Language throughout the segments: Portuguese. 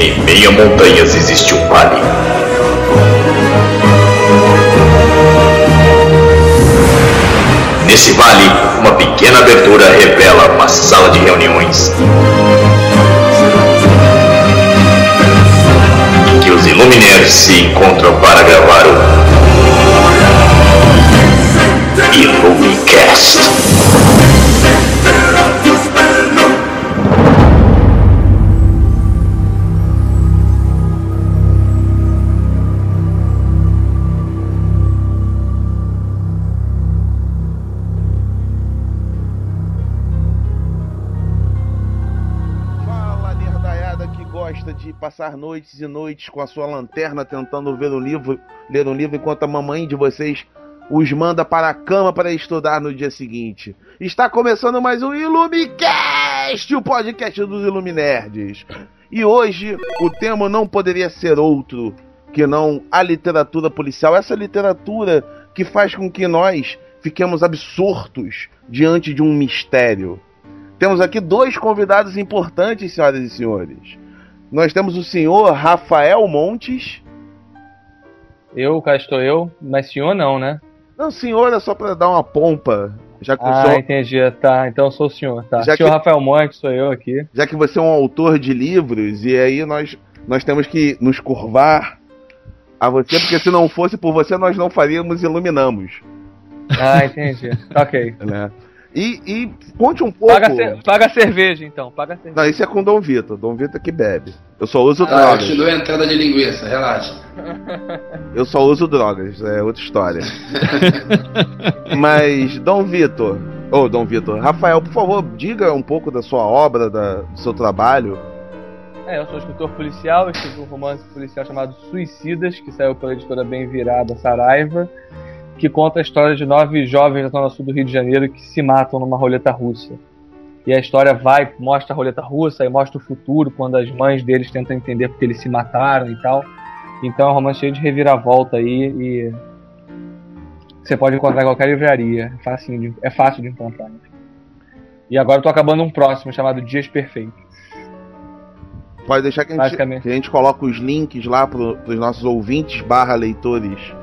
Em meio a montanhas existe um vale. Nesse vale, uma pequena abertura revela uma sala de reuniões. Em que os Illuminaires se encontram para gravar o Illumicast. Passar noites e noites com a sua lanterna tentando ver um livro, ler um livro enquanto a mamãe de vocês os manda para a cama para estudar no dia seguinte. Está começando mais um Ilumicast, o podcast dos Iluminerds. E hoje o tema não poderia ser outro que não a literatura policial, essa literatura que faz com que nós fiquemos absortos diante de um mistério. Temos aqui dois convidados importantes, senhoras e senhores. Nós temos o senhor Rafael Montes. Eu, cá estou eu, mas senhor não, né? Não, senhor, é só para dar uma pompa. Já que, Ah, o senhor- entendi. Tá, então eu sou o senhor, tá. Já senhor que- Rafael Monte, sou eu aqui. já que você é um autor de livros, e aí nós, nós temos que nos curvar a você, porque se não fosse por você, nós não faríamos Iluminamos. Ah, entendi. Ok. Né? E, e conte um pouco. Paga, ce- paga a cerveja, então. Paga a cerveja. Não, isso é com Dom Vitor. Dom Vitor que bebe. Eu só uso Ah, eu drogas. te dou a entrada de linguiça, relaxa. Eu só uso drogas, é outra história. Mas, Dom Vitor, ou Dom Vitor, Rafael, por favor, diga um pouco da sua obra, da- do seu trabalho. É, eu sou escritor policial, eu escrevi um romance policial chamado Suicidas, que saiu pela editora Bem Virada Saraiva, que conta a história de nove jovens da zona sul do Rio de Janeiro que se matam numa roleta russa. E a história vai, mostra a roleta russa e mostra o futuro, quando as mães deles tentam entender porque eles se mataram e tal. Então é um romance cheio de reviravolta aí e você pode encontrar em qualquer livraria. É fácil de, é fácil de encontrar. E agora eu tô acabando um próximo chamado Dias Perfeitos. Pode deixar que a gente, que a gente coloca os links lá para os nossos ouvintes barra leitores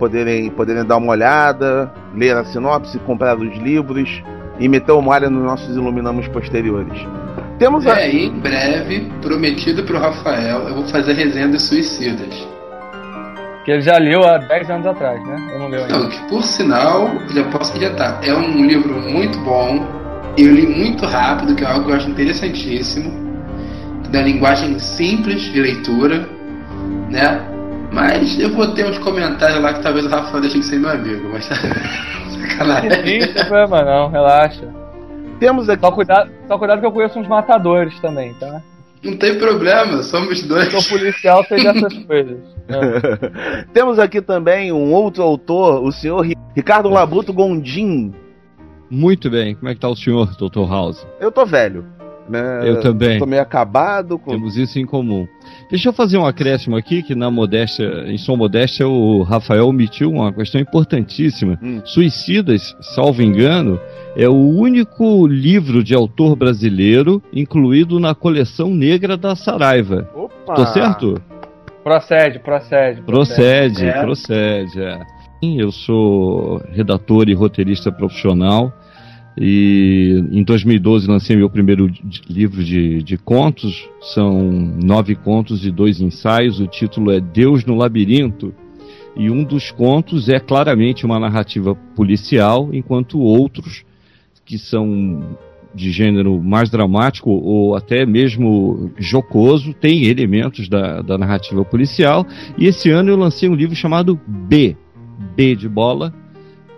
poderem, poderem dar uma olhada, ler a sinopse, comprar os livros e meter uma olhada nos nossos iluminamos posteriores. Temos a... É, e em breve, prometido pro Rafael, eu vou fazer resenha dos suicidas. Que ele já leu há 10 anos atrás, né? Eu não leu ainda. Não, que por sinal, já posso adiantar, é um livro muito bom, eu li muito rápido, que é algo que eu acho interessantíssimo, da linguagem simples de leitura, né? Mas eu vou ter uns comentários lá que talvez o Rafael deixe de ser meu amigo, mas tá sacanagem. Não tem problema não, relaxa. Temos aqui Só cuidado, só cuidado que eu conheço uns matadores também, tá? Não tem problema, somos dois. Sou policial, sei dessas coisas. É. Temos aqui também um outro autor, o senhor Ri- Ricardo Labuto Gondim. Muito bem. Como é que tá o senhor, Dr. House? Eu tô velho. Né? Eu também. Tô meio acabado. Com... Temos isso em comum. Deixa eu fazer um acréscimo aqui, que na modéstia, em sua modéstia, o Rafael omitiu uma questão importantíssima. Hum. Suicidas, salvo engano, é o único livro de autor brasileiro incluído na coleção negra da Saraiva. Opa! Tô certo? Procede, procede. Procede, É. procede. é. Sim, Eu sou redator e roteirista profissional e em 2012 lancei meu primeiro livro de, de contos. São nove contos e dois ensaios. O título é Deus no Labirinto. E um dos contos é claramente uma narrativa policial, enquanto outros, que são de gênero mais dramático ou até mesmo jocoso, têm elementos da, da narrativa policial. E esse ano eu lancei um livro chamado B, B de bola,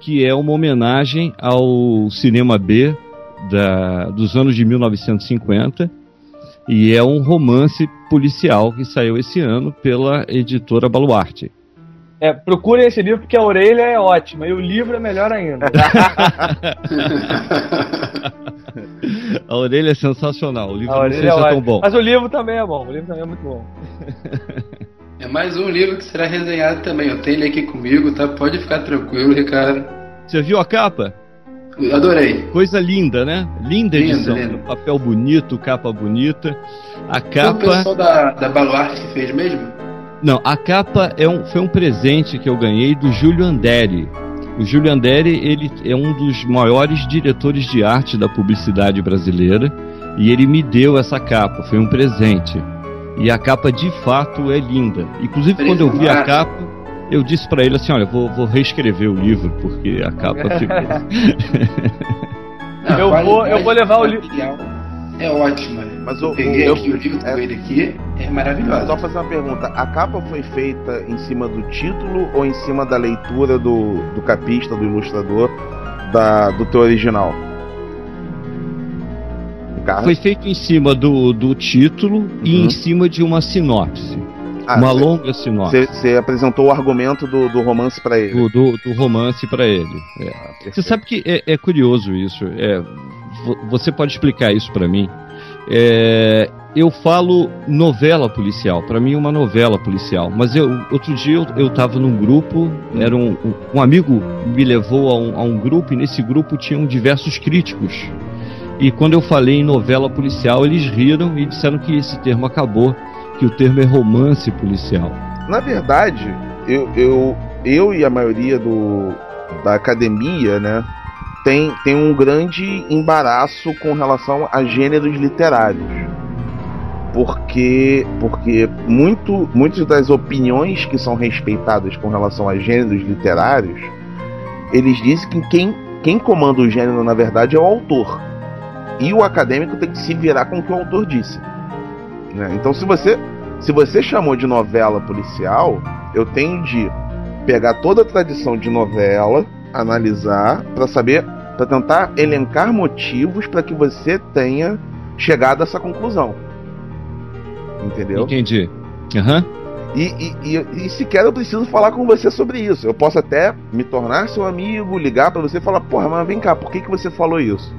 que é uma homenagem ao cinema B da- dos anos de 1950. E é um romance policial que saiu esse ano pela editora Baluarte. É, procurem esse livro porque a orelha é ótima e o livro é melhor ainda. A orelha é sensacional, o livro A não sei é se é tão bom. Mas o livro também é bom, o livro também é muito bom. É mais um livro que será resenhado também. Eu tenho ele aqui comigo, tá? Pode ficar tranquilo, Ricardo. Você viu a capa? Adorei. Coisa linda, né? Linda edição. lindo. Papel bonito, capa bonita. A Foi o capa. pessoal da, da Baluarte que fez mesmo? Não, a capa é um, foi um presente que eu ganhei do Júlio Anderi. O Júlio Anderi, ele é um dos maiores diretores de arte da publicidade brasileira e ele me deu essa capa, foi um presente. E a capa de fato é linda. Inclusive quando eu vi a capa, eu disse pra ele assim, olha, vou, vou reescrever o livro porque a capa ficou. Não, Eu quase- vou- eu vou levar o livro. É ótimo. né? Mas eu o- peguei o- aqui o livro é- com ele aqui, é maravilhoso. Só fazer uma pergunta: a capa foi feita em cima do título ou em cima da leitura do, do capista, do ilustrador, da, do teu original? Ricardo? Foi feito em cima do, do título e Uhum. em cima de uma sinopse. Ah, uma você- longa sinopse. Você apresentou o argumento do, do romance pra ele. Do, do, do romance pra ele. É. Você Perfeito. sabe que é, é curioso isso. É, vo- você pode explicar isso pra mim? É, eu falo novela policial. Pra mim é uma novela policial. Mas eu outro dia eu, eu tava num grupo. Era um, um- um amigo me levou a um, a um grupo e nesse grupo tinham diversos críticos. E quando eu falei em novela policial, eles riram e disseram que esse termo acabou, que o termo é romance policial. Na verdade, eu, eu, eu e a maioria do, da academia, né, tem, tem um grande embaraço com relação a gêneros literários. Porque, porque muito, muitas das opiniões que são respeitadas com relação a gêneros literários, eles dizem que quem, quem comanda o gênero, na verdade, é o autor. E o acadêmico tem que se virar com o que o autor disse. né? Então, se você se você chamou de novela policial, eu tenho de pegar toda a tradição de novela, analisar para saber, para tentar elencar motivos para que você tenha chegado a essa conclusão. Entendeu? Entendi. Aham. E, e, e, e sequer eu preciso falar com você sobre isso. Eu posso até me tornar seu amigo, ligar para você e falar: porra, mas vem cá, por que, que você falou isso?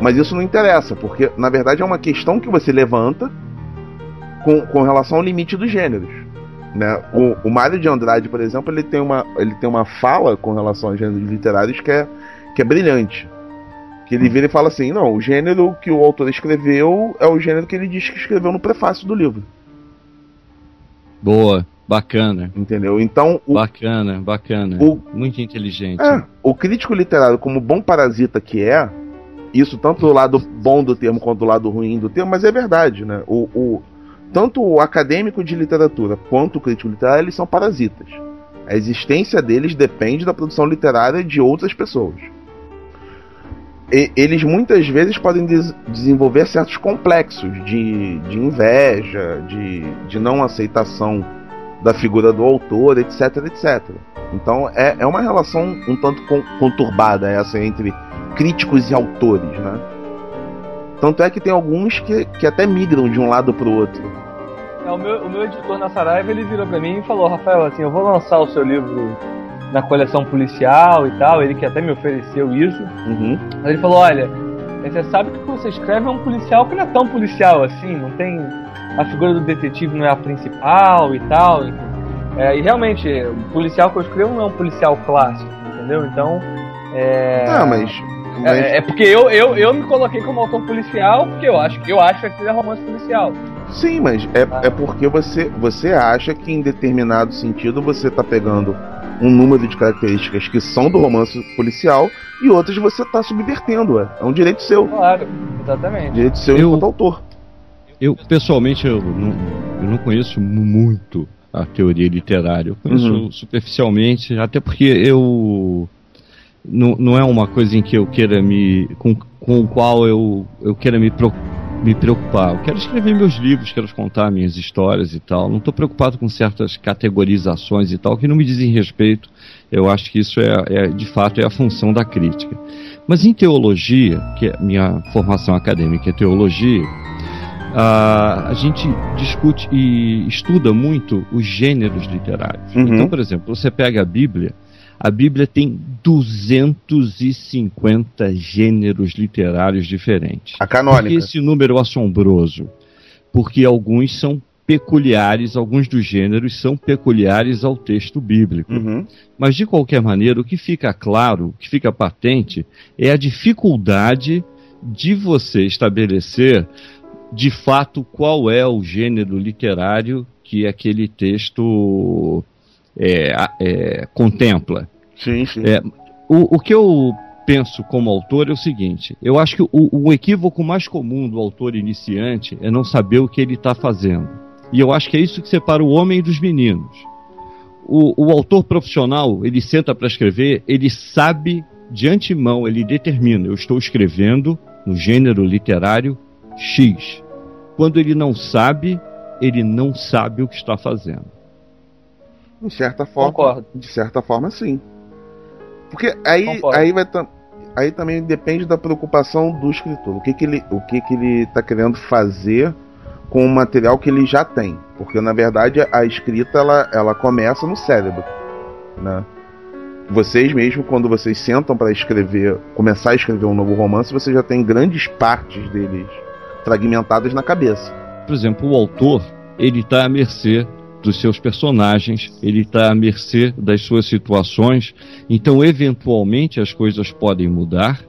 Mas isso não interessa, porque na verdade é uma questão que você levanta com, com relação ao limite dos gêneros. Né? O, o Mário de Andrade, por exemplo, ele tem, uma, ele tem uma fala com relação a gêneros literários que é, que é brilhante. Que ele vira e fala assim: não, o gênero que o autor escreveu é o gênero que ele diz que escreveu no prefácio do livro. Boa, bacana, Entendeu? Então, o, bacana, bacana. o, Muito inteligente. É, o crítico literário, como bom parasita que é, isso tanto do lado bom do termo quanto do lado ruim do termo, mas é verdade, né? O, o- tanto o acadêmico de literatura quanto o crítico literário, eles são parasitas. A existência deles depende da produção literária de outras pessoas. E- eles muitas vezes podem des- desenvolver certos complexos de, de inveja, de, de não aceitação da figura do autor, etc, etc. Então é, é uma relação um tanto con- conturbada essa entre críticos e autores, né? Tanto é que tem alguns que, que até migram de um lado para o outro. É, o, meu, o meu editor na Saraiva, ele virou pra mim e falou, Rafael, assim, eu vou lançar o seu livro na coleção policial e tal, ele que até me ofereceu isso. Uhum. Aí ele falou, olha, você sabe que o que você escreve é um policial que não é tão policial assim, não tem. A figura do detetive não é a principal e tal. enfim. É, e realmente, o policial que eu escrevo não é um policial clássico, entendeu? Então. É, Ah, mas. Mas- é, é porque eu, eu, eu me coloquei como autor policial, porque eu acho, eu acho que aquilo é romance policial. Sim, mas é, é porque você, você acha que em determinado sentido você está pegando um número de características que são do romance policial e outras você está subvertendo. É, é um direito seu. Claro, exatamente. Direito seu Eu- enquanto autor. Eu, pessoalmente, eu não, eu não conheço mu- muito a teoria literária. Eu conheço Uhum. superficialmente, até porque eu. Não, não é uma coisa em que eu queira me. com, com o qual eu, eu queira me, pro- me preocupar. Eu quero escrever meus livros, quero contar minhas histórias e tal. Não estou preocupado com certas categorizações e tal, que não me dizem respeito. Eu acho que isso é, é, de fato é a função da crítica. Mas em teologia, que é minha formação acadêmica é teologia, ah, a gente discute e estuda muito os gêneros literários. Uhum. Então, por exemplo, você pega a Bíblia, a Bíblia tem 250 gêneros literários diferentes. A Por que canônica. esse número assombroso? Porque alguns são peculiares, alguns dos gêneros são peculiares ao texto bíblico. Uhum. Mas, de qualquer maneira, o que fica claro, o que fica patente, é a dificuldade de você estabelecer de fato qual é o gênero literário que aquele texto é, é, contempla. Sim, sim. É, o, o que eu penso como autor é o seguinte: eu acho que o, o equívoco mais comum do autor iniciante é não saber o que ele está fazendo. E eu acho que é isso que separa o homem dos meninos. O, o autor profissional, ele senta para escrever, ele sabe de antemão, ele determina: eu estou escrevendo no gênero literário X. Quando ele não sabe, ele não sabe o que está fazendo. De certa forma, Concordo. de certa forma, sim. Porque aí, Concordo. aí vai aí também depende da preocupação do escritor. O que, que ele, o que, que ele está querendo fazer com o material que ele já tem? Porque na verdade a escrita ela, ela começa no cérebro, né? Vocês mesmo quando vocês sentam para escrever, começar a escrever um novo romance, você já tem grandes partes deles fragmentadas na cabeça. Por exemplo, o autor, ele está à mercê dos seus personagens, ele está à mercê das suas situações, então eventualmente as coisas podem mudar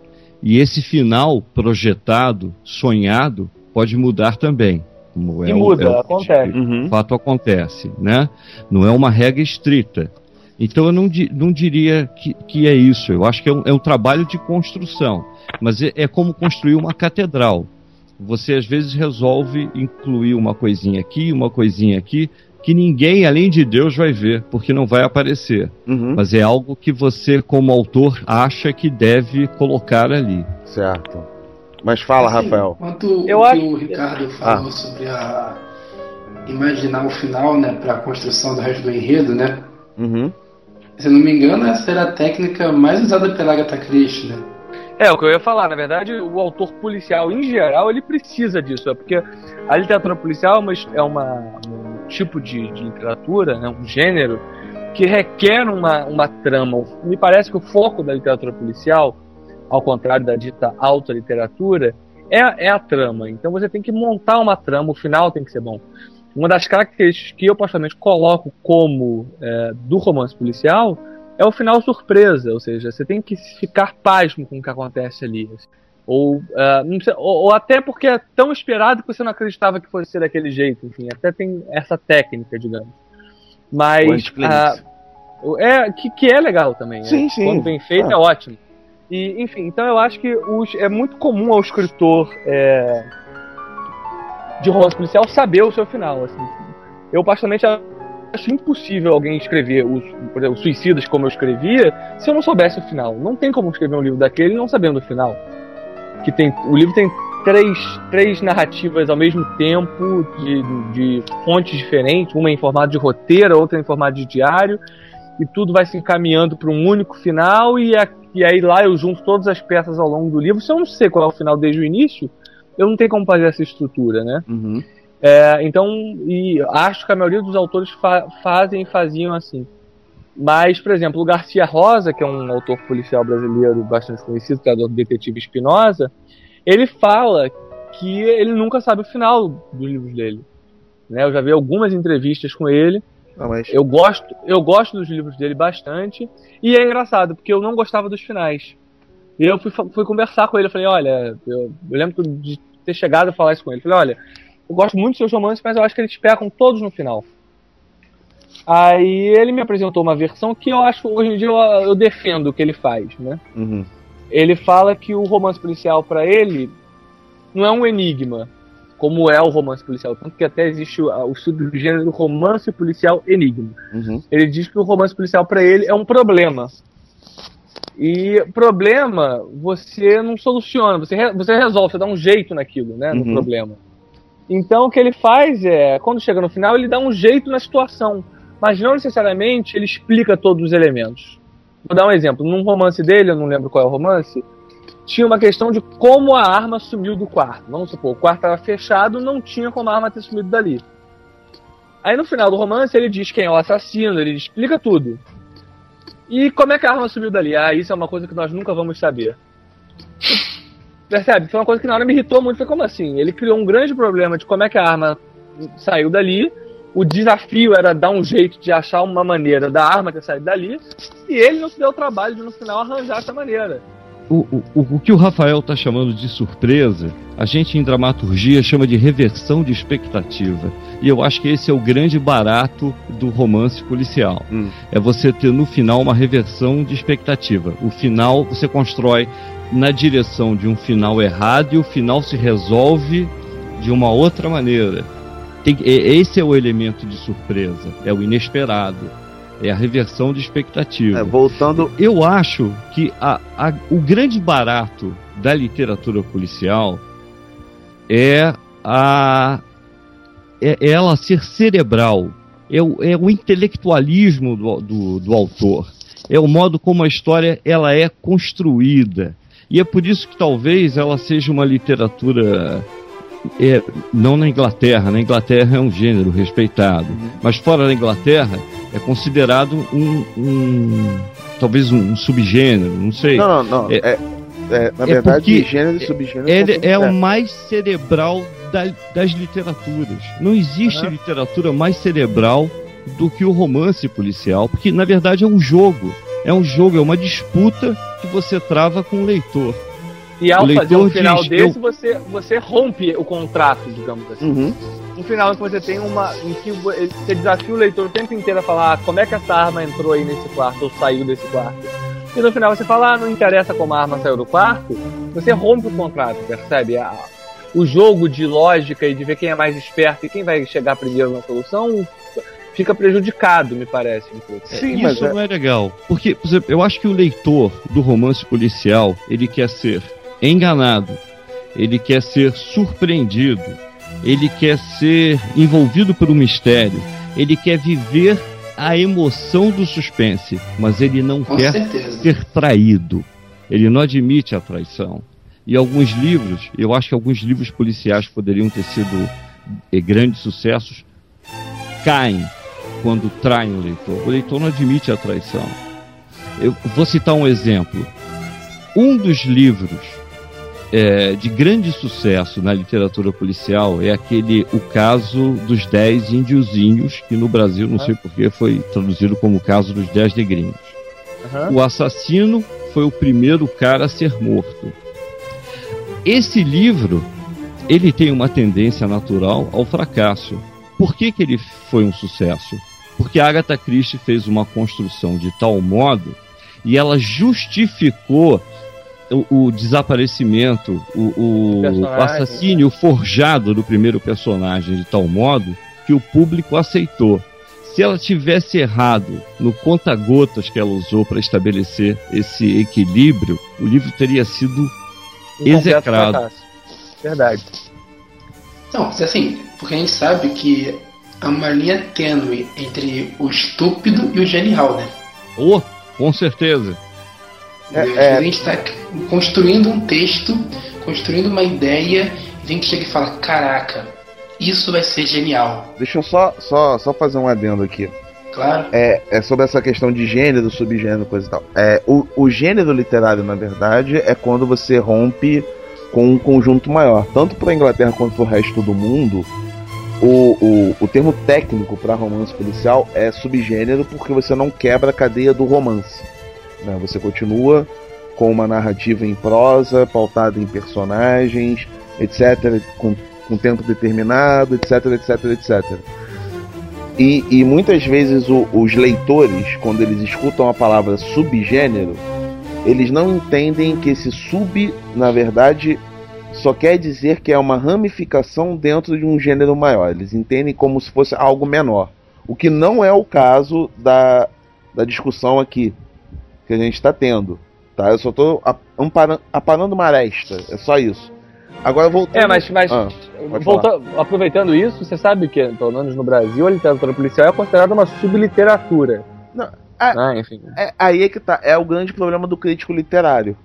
e esse final projetado, sonhado, pode mudar também. Como E é o- muda, é o- acontece. Uhum. o fato acontece, né? Não é uma regra estrita. Então eu não, di- não diria que, que é isso. Eu acho que é um, é um trabalho de construção. Mas é, é como construir uma catedral. Você às vezes resolve incluir uma coisinha aqui, uma coisinha aqui, que ninguém além de Deus vai ver, porque não vai aparecer. Uhum. Mas é algo que você, como autor, acha que deve colocar ali. Certo. Mas fala, Assim, Rafael. Quanto Eu o acho- que o Ricardo falou sobre a imaginar o final, né, para a construção do resto do enredo, né? Uhum. Se eu não me engano, essa era a técnica mais usada pela Agatha Christie, né? É, o que eu ia falar, na verdade, o autor policial, em geral, ele precisa disso, é porque a literatura policial é, uma, é uma- um tipo de, de literatura, né, um gênero, que requer uma, uma trama. Me parece que o foco da literatura policial, ao contrário da dita alta literatura, é, é a trama. Então você tem que montar uma trama, o final tem que ser bom. Uma das características que eu particularmente coloco como é, do romance policial é o final surpresa, ou seja, você tem que ficar pasmo com o que acontece ali. Ou, não sei- ou, ou até porque é tão esperado que você não acreditava que fosse ser daquele jeito, enfim, até tem essa técnica, digamos. Mas ah, é que, que é legal também. Sim, né? sim. Quando bem feito Ah. é ótimo. E, enfim, então eu acho que os- é muito comum ao escritor é, de romance policial saber o seu final. Assim. Eu, particularmente, acho impossível alguém escrever os, por exemplo, Suicidas como eu escrevia se eu não soubesse o final. Não tem como escrever um livro daquele não sabendo o final. Que tem, o livro tem três, três narrativas ao mesmo tempo, de, de fontes diferentes, uma em formato de roteiro, outra em formato de diário, e tudo vai se encaminhando para um único final, e, a- e aí lá eu junto todas as peças ao longo do livro. Se eu não sei qual é o final desde o início, eu não tenho como fazer essa estrutura, né? Uhum. É, então, e acho que a maioria dos autores fa- fazem e faziam assim. Mas, por exemplo, o Garcia Rosa, que é um autor policial brasileiro bastante conhecido, criador do Detetive Espinosa, ele fala que ele nunca sabe o final dos livros dele. Né? Eu já vi algumas entrevistas com ele. Não, mas Eu gosto, eu gosto dos livros dele bastante. E é engraçado, porque eu não gostava dos finais. E eu fui, fui conversar com ele. Eu falei: Olha, eu, eu lembro de ter chegado a falar isso com ele. Eu falei: Olha, eu gosto muito dos seus romances, mas eu acho que eles pecam todos no final. Aí ele me apresentou uma versão que eu acho, hoje em dia, eu, eu defendo o que ele faz, né? Uhum. Ele fala que o romance policial pra ele não é um enigma, como é o romance policial. Tanto que até existe o, o subgênero romance policial enigma. Uhum. Ele diz que o romance policial pra ele é um problema. E problema você não soluciona, você, re- você resolve, você dá um jeito naquilo, né? No Uhum. problema. Então o que ele faz é, quando chega no final, ele dá um jeito na situação. Mas não necessariamente ele explica todos os elementos. Vou dar um exemplo. Num romance dele, eu não lembro qual é o romance, tinha uma questão de como a arma sumiu do quarto. Vamos supor, o quarto estava fechado, não tinha como a arma ter sumido dali. Aí no final do romance ele diz quem é o assassino, ele explica tudo. E como é que a arma sumiu dali? Ah, isso é uma coisa que nós nunca vamos saber. Percebe? Foi uma coisa que na hora me irritou muito. Foi como assim? Ele criou um grande problema de como é que a arma saiu dali. O desafio era dar um jeito de achar uma maneira da arma ter saído dali. E ele não se deu o trabalho de no final arranjar essa maneira. O, o, o que o Rafael está chamando de surpresa, a gente em dramaturgia chama de reversão de expectativa. E eu acho que esse é o grande barato do romance policial. Hum. É você ter no final uma reversão de expectativa. O final você constrói na direção de um final errado e o final se resolve de uma outra maneira. Tem, esse é o elemento de surpresa, é o inesperado. É a reversão de expectativa. É, voltando. Eu acho que a, a, o grande barato da literatura policial é a é, ela ser cerebral, é o, é o intelectualismo do, do, do, autor, é o modo como a história ela é construída. E é por isso que talvez ela seja uma literatura é, não na Inglaterra, na Inglaterra é um gênero respeitado, uhum. mas fora da Inglaterra é considerado um, um talvez um, um, subgênero, não sei. Não, não, não. É, é, é na verdade, gênero e subgênero. Ele é o mais cerebral da, das literaturas. Não existe uhum. literatura mais cerebral do que o romance policial, porque na verdade é um jogo. É um jogo, é uma disputa que você trava com o leitor. E ao fazer um final diz, desse, eu... você, você rompe o contrato, digamos assim. Uhum. Um final em que você tem uma. em que você desafia o leitor o tempo inteiro a falar ah, como é que essa arma entrou aí nesse quarto ou saiu desse quarto. E no final você fala, ah, não interessa como a arma saiu do quarto, você rompe o contrato, percebe? A, o jogo de lógica e de ver quem é mais esperto e quem vai chegar primeiro na solução fica prejudicado, me parece. Sim, isso é... não é legal. Porque, por exemplo, eu acho que o leitor do romance policial, ele quer ser enganado, ele quer ser surpreendido, ele quer ser envolvido por um mistério, ele quer viver a emoção do suspense, mas ele não Com quer certeza. ser traído. Ele não admite a traição. E alguns livros, eu acho que alguns livros policiais poderiam ter sido eh, grandes sucessos, caem quando traem o leitor. O leitor não admite a traição. Eu vou citar um exemplo. Um dos livros é, de grande sucesso na literatura policial é aquele O Caso dos Dez Índiozinhos, que no Brasil, não sei porquê, foi traduzido como O Caso dos Dez Negrinhos. Uhum. O assassino foi o primeiro cara a ser morto. Esse livro, ele tem uma tendência natural ao fracasso. Por que, que ele foi um sucesso? Porque a Agatha Christie fez uma construção de tal modo e ela justificou o, o desaparecimento, o, o assassínio forjado do primeiro personagem de tal modo que o público aceitou. Se ela tivesse errado no conta-gotas que ela usou para estabelecer esse equilíbrio, o livro teria sido um execrado. Verdade. Não, assim, porque a gente sabe que há uma linha tênue entre o estúpido e o genial, né? Oh, com certeza. É, é... A gente está construindo um texto, construindo uma ideia, e a gente chega e fala: caraca, isso vai ser genial. Deixa eu só, só, só fazer um adendo aqui. Claro. É, é sobre essa questão de gênero, subgênero, coisa e tal. É, o, o gênero literário, na verdade, é quando você rompe com um conjunto maior. Tanto para a Inglaterra quanto para o resto do mundo, o, o, o termo técnico para romance policial é subgênero porque você não quebra a cadeia do romance. Né? Você continua com uma narrativa em prosa, pautada em personagens, etc., com, com tempo determinado, etc., etc., etc. E, e muitas vezes o, os leitores, quando eles escutam a palavra subgênero, eles não entendem que esse sub, na verdade, só quer dizer que é uma ramificação dentro de um gênero maior. Eles entendem como se fosse algo menor. O que não é o caso da, da discussão aqui que a gente está tendo. Tá? Eu só estou aparando uma aresta. É só isso. Agora voltando. É, mas, mas ah, volta, aproveitando isso, você sabe que, pelo menos no Brasil, a literatura policial é considerada uma subliteratura. Não, é, ah, enfim. É, aí é que tá. É o grande problema do crítico literário.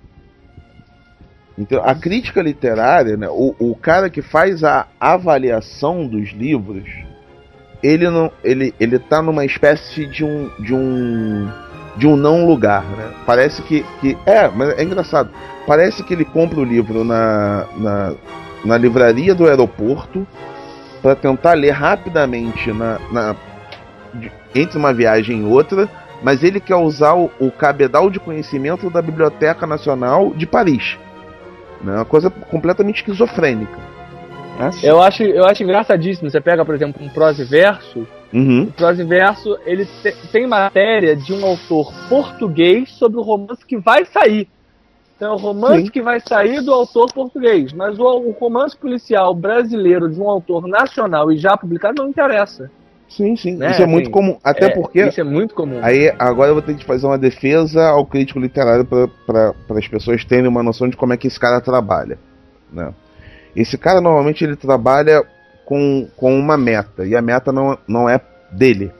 Então, a crítica literária, né, o, o cara que faz a avaliação dos livros, ele não, ele, ele tá numa espécie de um, de um de um não lugar, né? Parece que, que é, mas é engraçado. Parece que ele compra o livro na, na, na livraria do aeroporto para tentar ler rapidamente na, na de, entre uma viagem e outra, mas ele quer usar o, o cabedal de conhecimento da Biblioteca Nacional de Paris. Né? Uma coisa completamente esquizofrênica. Eu acho, eu acho engraçadíssimo. Você pega, por exemplo, um prose verso. Uhum. O prose verso ele te, tem matéria de um autor português sobre o romance que vai sair. Então, é o romance Sim. que vai sair do autor português. Mas o, o romance policial brasileiro de um autor nacional e já publicado não interessa. Sim, sim. Né, Isso é muito assim, comum. Até É, porque. Isso é muito comum. Aí agora eu vou ter que fazer uma defesa ao crítico literário para as pessoas terem uma noção de como é que esse cara trabalha. Né? Esse cara normalmente ele trabalha com, com uma meta e a meta não, não é dele.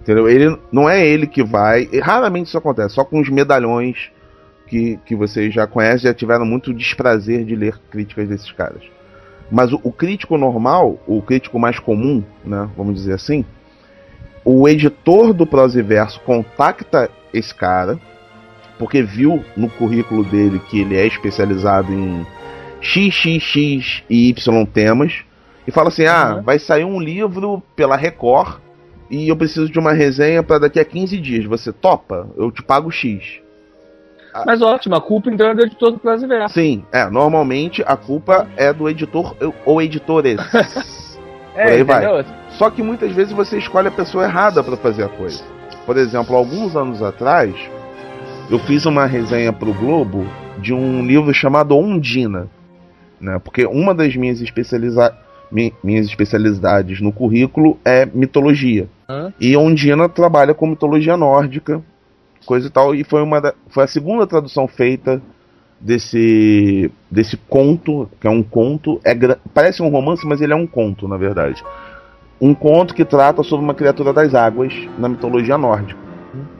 Entendeu? Ele não é ele que vai. Raramente isso acontece, só com os medalhões que, que vocês já conhecem, já tiveram muito desprazer de ler críticas desses caras. Mas o, o crítico normal, o crítico mais comum, né, vamos dizer assim, o editor do Prosiverso contacta esse cara, porque viu no currículo dele que ele é especializado em XXX e Y temas, e fala assim: ah, Uhum. vai sair um livro pela Record e eu preciso de uma resenha para daqui a 15 dias. Você topa? Eu te pago X. Mas ótimo, a culpa então é do editor do Verso. Sim, é, normalmente a culpa é do editor ou editores. É, aí vai. entendeu? Só que muitas vezes você escolhe a pessoa errada para fazer a coisa. Por exemplo, alguns anos atrás, eu fiz uma resenha para o Globo de um livro chamado Ondina, né? Porque uma das minhas, especializa... mi- minhas especialidades no currículo é mitologia. Hã? E Ondina trabalha com mitologia nórdica, coisa e tal, e foi uma da... foi a segunda tradução feita desse desse conto, que é um conto, é parece um romance, mas ele é um conto, na verdade. Um conto que trata sobre uma criatura das águas na mitologia nórdica.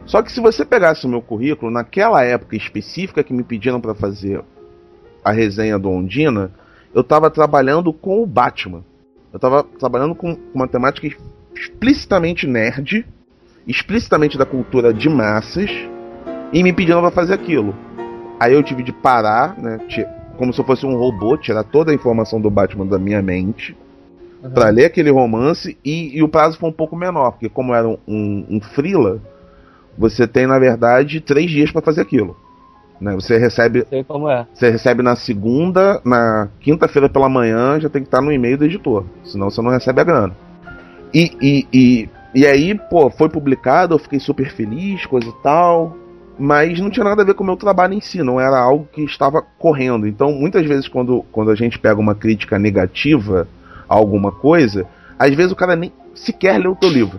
Só que se você pegasse o meu currículo, naquela época específica que me pediram para fazer a resenha do Ondina, eu estava trabalhando com o Batman. Eu estava trabalhando com uma temática explicitamente nerd, explicitamente da cultura de massas, e me pediram para fazer aquilo. Aí eu tive de parar, né, como se eu fosse um robô, tirar toda a informação do Batman da minha mente, Uhum. pra ler aquele romance, e, e o prazo foi um pouco menor, porque como era um, um, um freela, você tem, na verdade, três dias para fazer aquilo. Né? Você recebe Sei como é. você recebe na segunda, na quinta-feira pela manhã, já tem que estar no e-mail do editor. Senão você não recebe a grana. E, e, e, e aí, pô, foi publicado, eu fiquei super feliz, coisa e tal. Mas não tinha nada a ver com o meu trabalho em si, não era algo que estava correndo. Então, muitas vezes, quando, quando a gente pega uma crítica negativa a alguma coisa, às vezes o cara nem sequer leu o teu livro.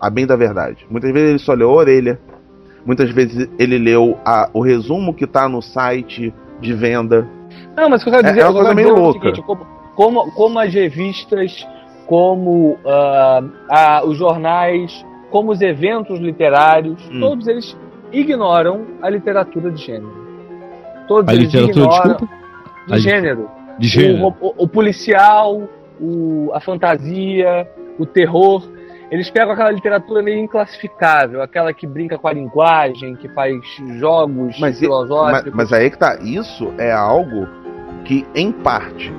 A bem da verdade. Muitas vezes ele só leu a orelha. Muitas vezes ele leu a- o resumo que tá no site de venda. Não, mas o que eu quero É- dizer é uma eu quero coisa meio dizer o louca. seguinte, como, como, como as revistas, como ah, a- os jornais, como os eventos literários, Hum. todos eles ignoram a literatura de gênero. Todos A eles literatura, ignoram desculpa? de A- gênero. De gênero. O, o- o policial, o- a fantasia, o terror. Eles pegam aquela literatura meio inclassificável, aquela que brinca com a linguagem, que faz jogos Mas, e- mas, filosóficos. mas aí que tá. Isso é algo que, em parte,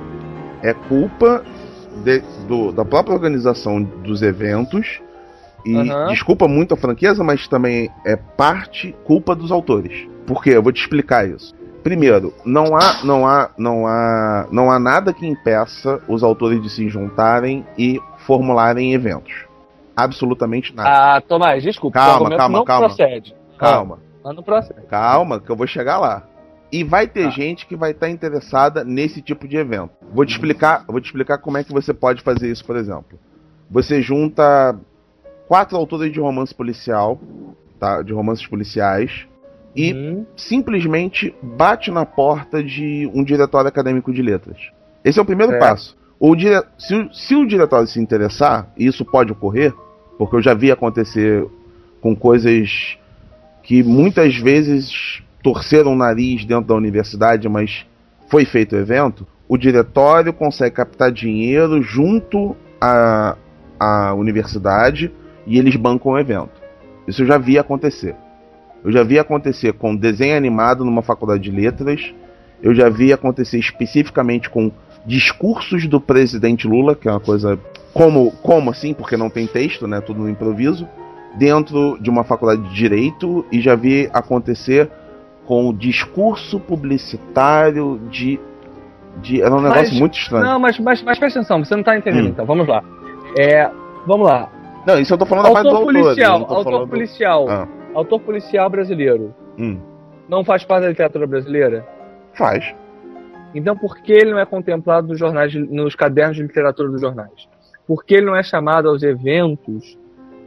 é culpa de- do- da própria organização dos eventos. E Aham. desculpa muito a franqueza, mas também é parte culpa dos autores. Por quê? Eu vou te explicar isso. Primeiro, não há, não há, não há, não há nada que impeça os autores de se juntarem e formularem eventos. Absolutamente nada. Ah, Tomás, desculpa, Calma, calma, não calma. procede. Calma. Ah, não procede. Calma, que eu vou chegar lá. E vai ter Tá. gente que vai estar interessada nesse tipo de evento. Vou te explicar, vou te explicar como é que você pode fazer isso, por exemplo. Você junta quatro autores de romance policial, tá? De romances policiais e Hum, simplesmente bate na porta de um diretório acadêmico de letras. Esse é o primeiro É. passo. O dire... se, o- se o diretório se interessar, e isso pode ocorrer, porque eu já vi acontecer com coisas que muitas vezes torceram o nariz dentro da universidade, mas foi feito o evento, o diretório consegue captar dinheiro junto à, à universidade e eles bancam o evento. Isso eu já vi acontecer. Eu já vi acontecer com desenho animado numa faculdade de letras. Eu já vi acontecer especificamente com discursos do presidente Lula, que é uma coisa como, como assim, porque não tem texto, né? Tudo no improviso, dentro de uma faculdade de direito e já vi acontecer com o discurso publicitário de. de era um negócio Mas- muito estranho. Não, mas, mas, mas presta atenção, você não tá entendendo, Hum. então. Vamos lá. É, vamos lá. Não, isso eu tô falando da parte do Autor autor. policial, tô autor falando- policial, Ah, autor policial brasileiro. hum, Não faz parte da literatura brasileira? faz. Então por que ele não é contemplado nos jornais, nos cadernos de literatura dos jornais? Por que ele não é chamado aos eventos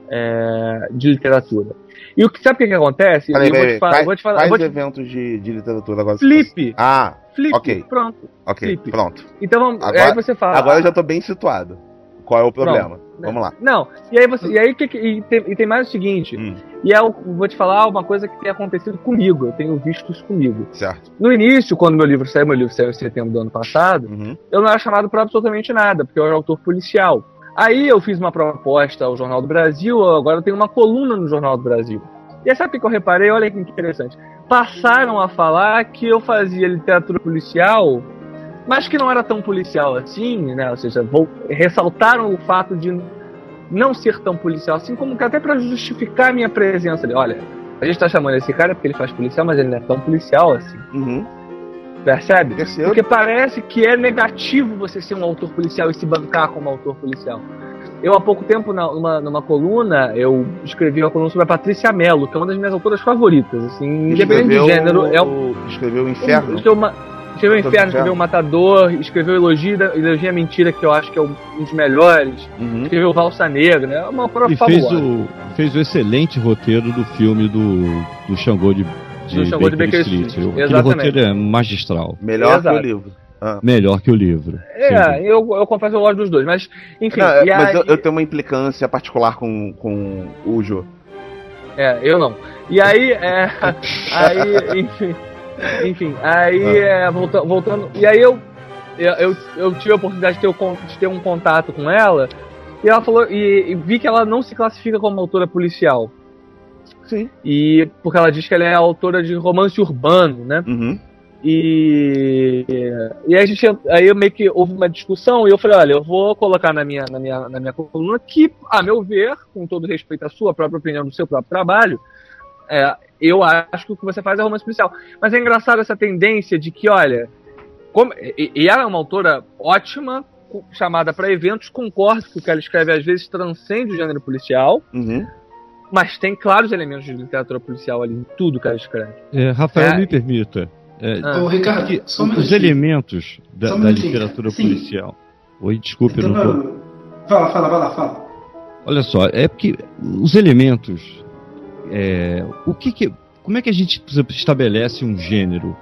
é, de literatura? E o que sabe o que, que acontece? Peraí, eu vou te falar, quais, vou te falar, quais vou te... eventos de, de literatura agora? Flip, Ah, flip, ok. pronto. ok, Flip. pronto. Então vamos, Agora- aí você fala. Agora eu já tô bem situado. Qual é o problema? né? Vamos lá. Não, e aí você, e aí que, e, tem, e tem mais o seguinte, Hum, e é o, vou te falar uma coisa que tem acontecido comigo, eu tenho visto isso comigo. certo. No início, quando meu livro saiu, meu livro saiu em setembro do ano passado, Uhum. eu não era chamado para absolutamente nada, porque eu era autor policial. Aí eu fiz uma proposta ao Jornal do Brasil, agora eu tenho uma coluna no Jornal do Brasil. E aí sabe o que eu reparei? Olha que interessante. Passaram a falar que eu fazia literatura policial, mas que não era tão policial assim, né? Ou seja, vou- ressaltaram o fato de não ser tão policial assim, como que até para justificar a minha presença ali. Olha, a gente tá chamando esse cara porque ele faz policial, mas ele não é tão policial assim. Uhum. Percebe? Terceiro. Porque parece que é negativo você ser um autor policial e se bancar como autor policial. Eu, há pouco tempo, na- numa, numa coluna, eu escrevi uma coluna sobre a Patrícia Mello, que é uma das minhas autoras favoritas, assim, independente de gênero. É um, Escreveu o Inferno. escreveu, uma, escreveu o Inferno. Inferno, escreveu o Matador, escreveu Elogio à Mentira, que eu acho que é um dos melhores, Uhum. escreveu Valsa Negra, né? é uma autora E fez o, fez o excelente roteiro do filme do, do Xangô de, de, Do Xangô de Baker, Baker Street. Street, Aquele roteiro é magistral. Melhor Exato. que o livro. Ah. Melhor que o livro. É, eu, eu confesso que eu gosto dos dois, mas, enfim. Não, é, mas aí- eu, eu tenho uma implicância particular com, com o Jô. É, eu não. E aí, é, aí, enfim, enfim, aí, é, volta, voltando, e aí eu, eu, eu, tive a oportunidade de ter, de ter um contato com ela, e ela falou, e, e vi que ela não se classifica como autora policial, Sim. e porque ela diz que ela é autora de romance urbano, né, Uhum. e, e aí a gente, aí eu meio que houve uma discussão e eu falei, olha, eu vou colocar na minha, na minha, na minha coluna que, a meu ver, com todo respeito à sua própria opinião do seu próprio trabalho, é, eu acho que o que você faz é romance policial. Mas é engraçado essa tendência de que, olha, como, e, e ela é uma autora ótima, chamada para eventos, concordo que o que ela escreve às vezes transcende o gênero policial, Uhum. mas tem claros elementos de literatura policial ali em tudo que ela escreve. É, Rafael, É. me permita. é, Ah. Ô, Ricardo, que só um os minutinho. elementos da, Só da literatura Sim. policial. Oi, desculpe, eu Então, não tô... não- Fala, fala, vai lá, fala. Olha só, é porque os elementos. É, o que que- como é que a gente estabelece um gênero?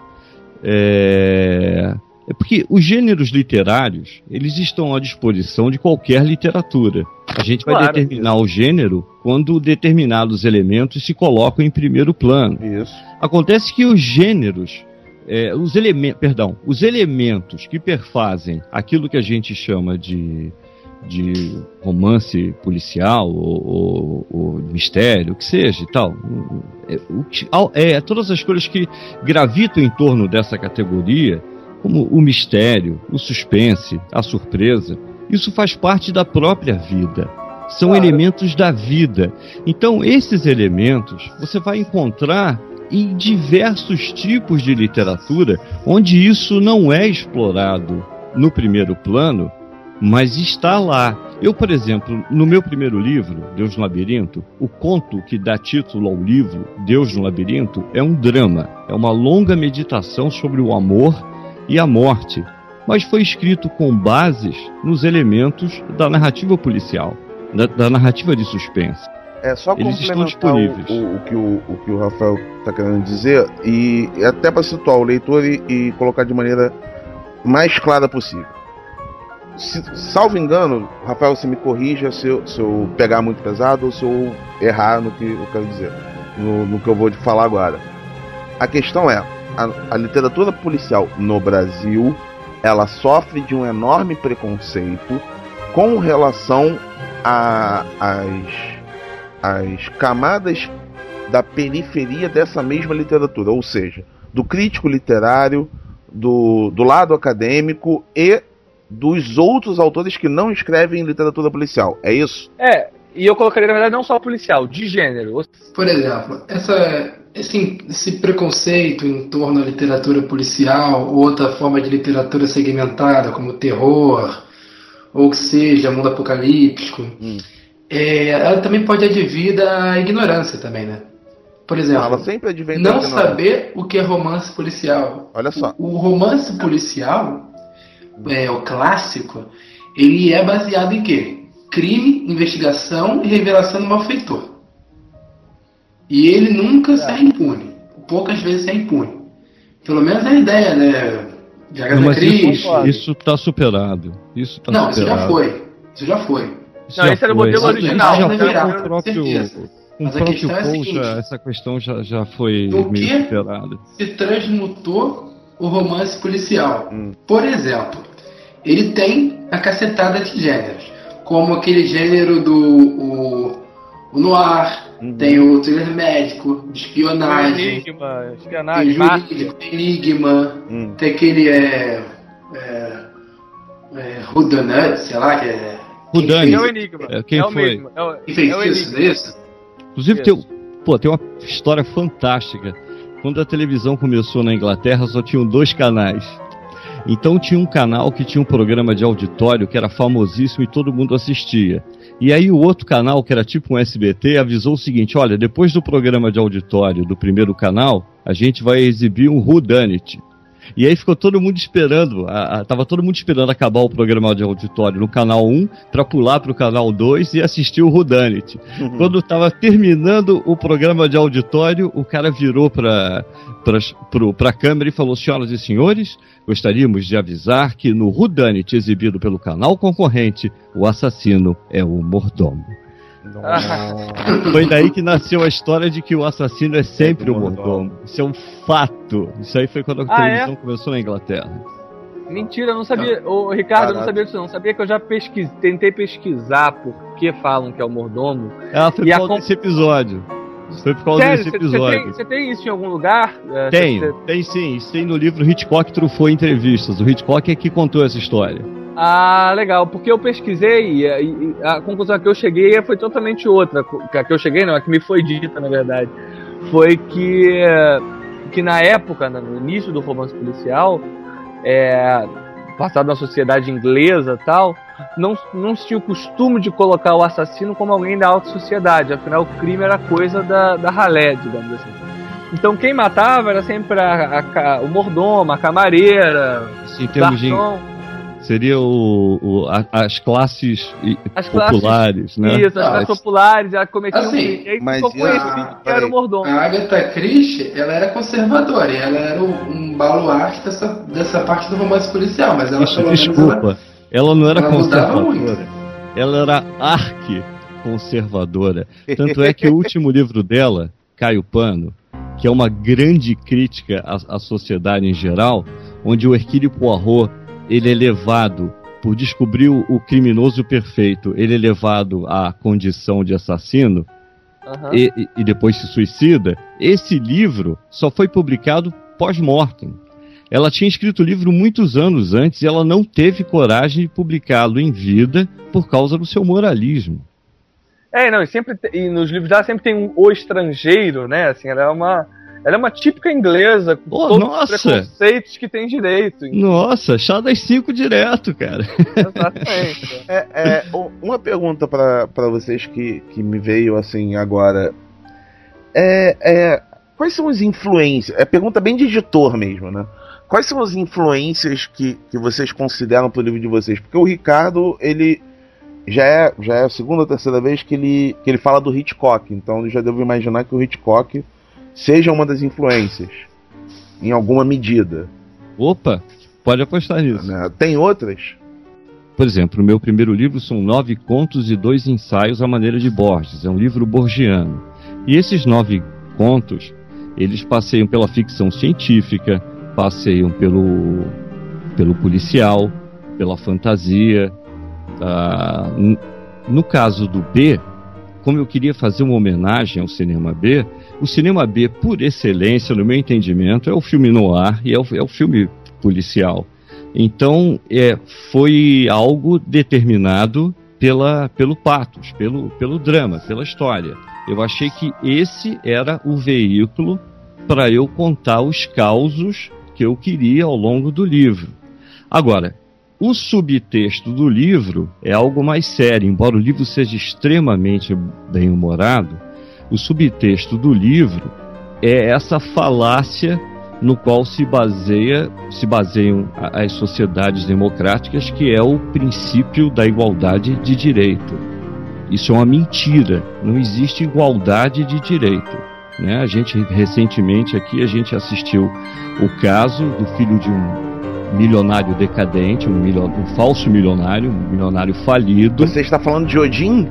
É, é porque os gêneros literários eles estão à disposição de qualquer literatura. A gente vai Claro. determinar o gênero quando determinados elementos se colocam em primeiro plano. Isso. Acontece que os gêneros, é, os elementos, perdão, os elementos que perfazem aquilo que a gente chama de, de romance policial ou, ou- ou mistério, o que seja e tal, é, ao- é, todas as coisas que gravitam em torno dessa categoria, como o mistério, o suspense, a surpresa, isso faz parte da própria vida. São Claro. elementos da vida. Então, esses elementos você vai encontrar em diversos tipos de literatura onde isso não é explorado no primeiro plano, mas está lá. Eu, por exemplo, no meu primeiro livro, Deus no Labirinto, o conto que dá título ao livro Deus no Labirinto é um drama, é uma longa meditação sobre o amor e a morte, mas foi escrito com bases nos elementos da narrativa policial, da, da narrativa de suspense. É só Eles estão o, disponíveis. o, o que o, o que o Rafael está querendo dizer e e até para situar o leitor e, e colocar de maneira mais clara possível. Se, salvo engano, Rafael, se me corrija se eu, se eu pegar muito pesado ou se eu errar no que eu quero dizer, no, no que eu vou falar agora. A questão é, a, a literatura policial no Brasil, ela sofre de um enorme preconceito com relação às as camadas da periferia dessa mesma literatura, ou seja, do crítico literário, do, do lado acadêmico e dos outros autores que não escrevem literatura policial. É isso? É, e eu colocaria, na verdade, não só policial, de gênero. Por exemplo, essa, esse, esse preconceito em torno da literatura policial, ou outra forma de literatura segmentada, como terror, ou que seja, mundo apocalíptico, hum. é, ela também pode advir da ignorância também, né? Por exemplo, ela sempre advém não saber o que é romance policial. Olha só. O, o romance policial, é, o clássico, ele é baseado em quê? Crime, investigação e revelação do malfeitor. E ele nunca é. sai impune. Poucas vezes sai impune. Pelo menos é a ideia, né? De Agatha Christie. Isso está superado. Isso tá Não, superado. isso já foi. Isso já foi. Isso não, esse era o modelo original. Já foi com o próprio, com o próprio questão é seguinte, essa questão já, já foi meio superada. se transmutou o romance policial. Hum. Por exemplo, ele tem a cacetada de gêneros, como aquele gênero do o, o noir, uhum. tem o thriller médico, de espionagem, enigma, espionagem, tem jurídico, tem enigma, hum. tem aquele é, é, é Rudanut, sei lá, que é... Rudani. É o enigma. É, quem é foi? Mesmo. É o, quem fez é isso, isso? Inclusive, tem, pô, tem uma história fantástica. Quando a televisão começou na Inglaterra, só tinham dois canais. Então tinha um canal que tinha um programa de auditório que era famosíssimo e todo mundo assistia. E aí o outro canal, que era tipo um SBT, avisou o seguinte: olha, depois do programa de auditório do primeiro canal, a gente vai exibir um Who Done It. E aí ficou todo mundo esperando, a, a, tava todo mundo esperando acabar o programa de auditório no canal 1 para pular para o canal 2 e assistir o Rudanit. Uhum. Quando estava terminando o programa de auditório, o cara virou para a câmera e falou: Senhoras e senhores, gostaríamos de avisar que no Rudanit exibido pelo canal concorrente, o assassino é o mordomo. Foi daí que nasceu a história de que o assassino é sempre o mordomo. Isso é um fato. Isso aí foi quando a ah, televisão é? começou na Inglaterra. Mentira, eu não sabia. O Ricardo, eu não sabia disso não. Sabia que eu já pesquis... tentei pesquisar por que falam que é o mordomo. Ah, foi causa a... desse episódio. Foi por causa Sério, desse episódio. Você tem, tem, isso em algum lugar? É, tem, cê... tem sim. Isso tem no livro Hitchcock Truffaut Entrevistas. O Hitchcock é que contou essa história. Ah, legal, porque eu pesquisei e, a conclusão que eu cheguei foi totalmente outra. A que eu cheguei, não, a que me foi dita, na verdade, foi que, que na época, no início do romance policial, é, passado na sociedade inglesa tal, não, não se tinha o costume de colocar o assassino como alguém da alta sociedade, afinal o crime era coisa da, da ralé, digamos assim. Então quem matava era sempre a, a, o mordomo, a camareira, Sim, o garçom. De Seria o, o a, as, classes as populares, classes, né? Isso, as ah, classes populares, ela cometia assim, um mas ficou conhecido que era o mordomo. A Agatha Christie, ela era conservadora, e ela era um baluarte dessa, dessa parte do romance policial, mas ela Isso, Desculpa, ela, ela, não era ela conservadora, ela era arque-conservadora. Tanto é que o último livro dela, Caio Pano, que é uma grande crítica à, à sociedade em geral, onde o Hercule Poirot ele é levado por descobrir o criminoso perfeito, ele é levado à condição de assassino uhum. e, e, depois se suicida. Esse livro só foi publicado pós-mortem. Ela tinha escrito o livro muitos anos antes e ela não teve coragem de publicá-lo em vida por causa do seu moralismo. É, não, e sempre e nos livros dela sempre tem um o estrangeiro, né? Assim, ela é uma ela é uma típica inglesa, com oh, todos nossa. os preconceitos que tem direito. Nossa, chá das cinco direto, cara. Exatamente. é, é, uma pergunta para vocês que, que me veio assim agora. É, é, quais são as influências? É pergunta bem de editor mesmo, né? Quais são as influências que, que vocês consideram pro livro de vocês? Porque o Ricardo, ele já é, já é a segunda ou terceira vez que ele, que ele fala do Hitchcock, então eu já devo imaginar que o Hitchcock seja uma das influências, em alguma medida. Opa, pode apostar nisso. Né? Tem outras? Por exemplo, o meu primeiro livro são nove contos e dois ensaios à maneira de Borges. É um livro borgiano. E esses nove contos, eles passeiam pela ficção científica, passeiam pelo, pelo policial, pela fantasia. Ah, no caso do B, como eu queria fazer uma homenagem ao cinema B, o cinema B, por excelência, no meu entendimento, é o filme noir e é o, é o filme policial. Então, é, foi algo determinado pela, pelo patos, pelo, pelo drama, pela história. Eu achei que esse era o veículo para eu contar os causos que eu queria ao longo do livro. Agora, o subtexto do livro é algo mais sério, embora o livro seja extremamente bem-humorado, o subtexto do livro é essa falácia no qual se baseia se baseiam as sociedades democráticas, que é o princípio da igualdade de direito. Isso é uma mentira. Não existe igualdade de direito. Né? A gente recentemente aqui a gente assistiu o caso do filho de um milionário decadente, um, milion, um falso milionário, um milionário falido. Você está falando de Odin?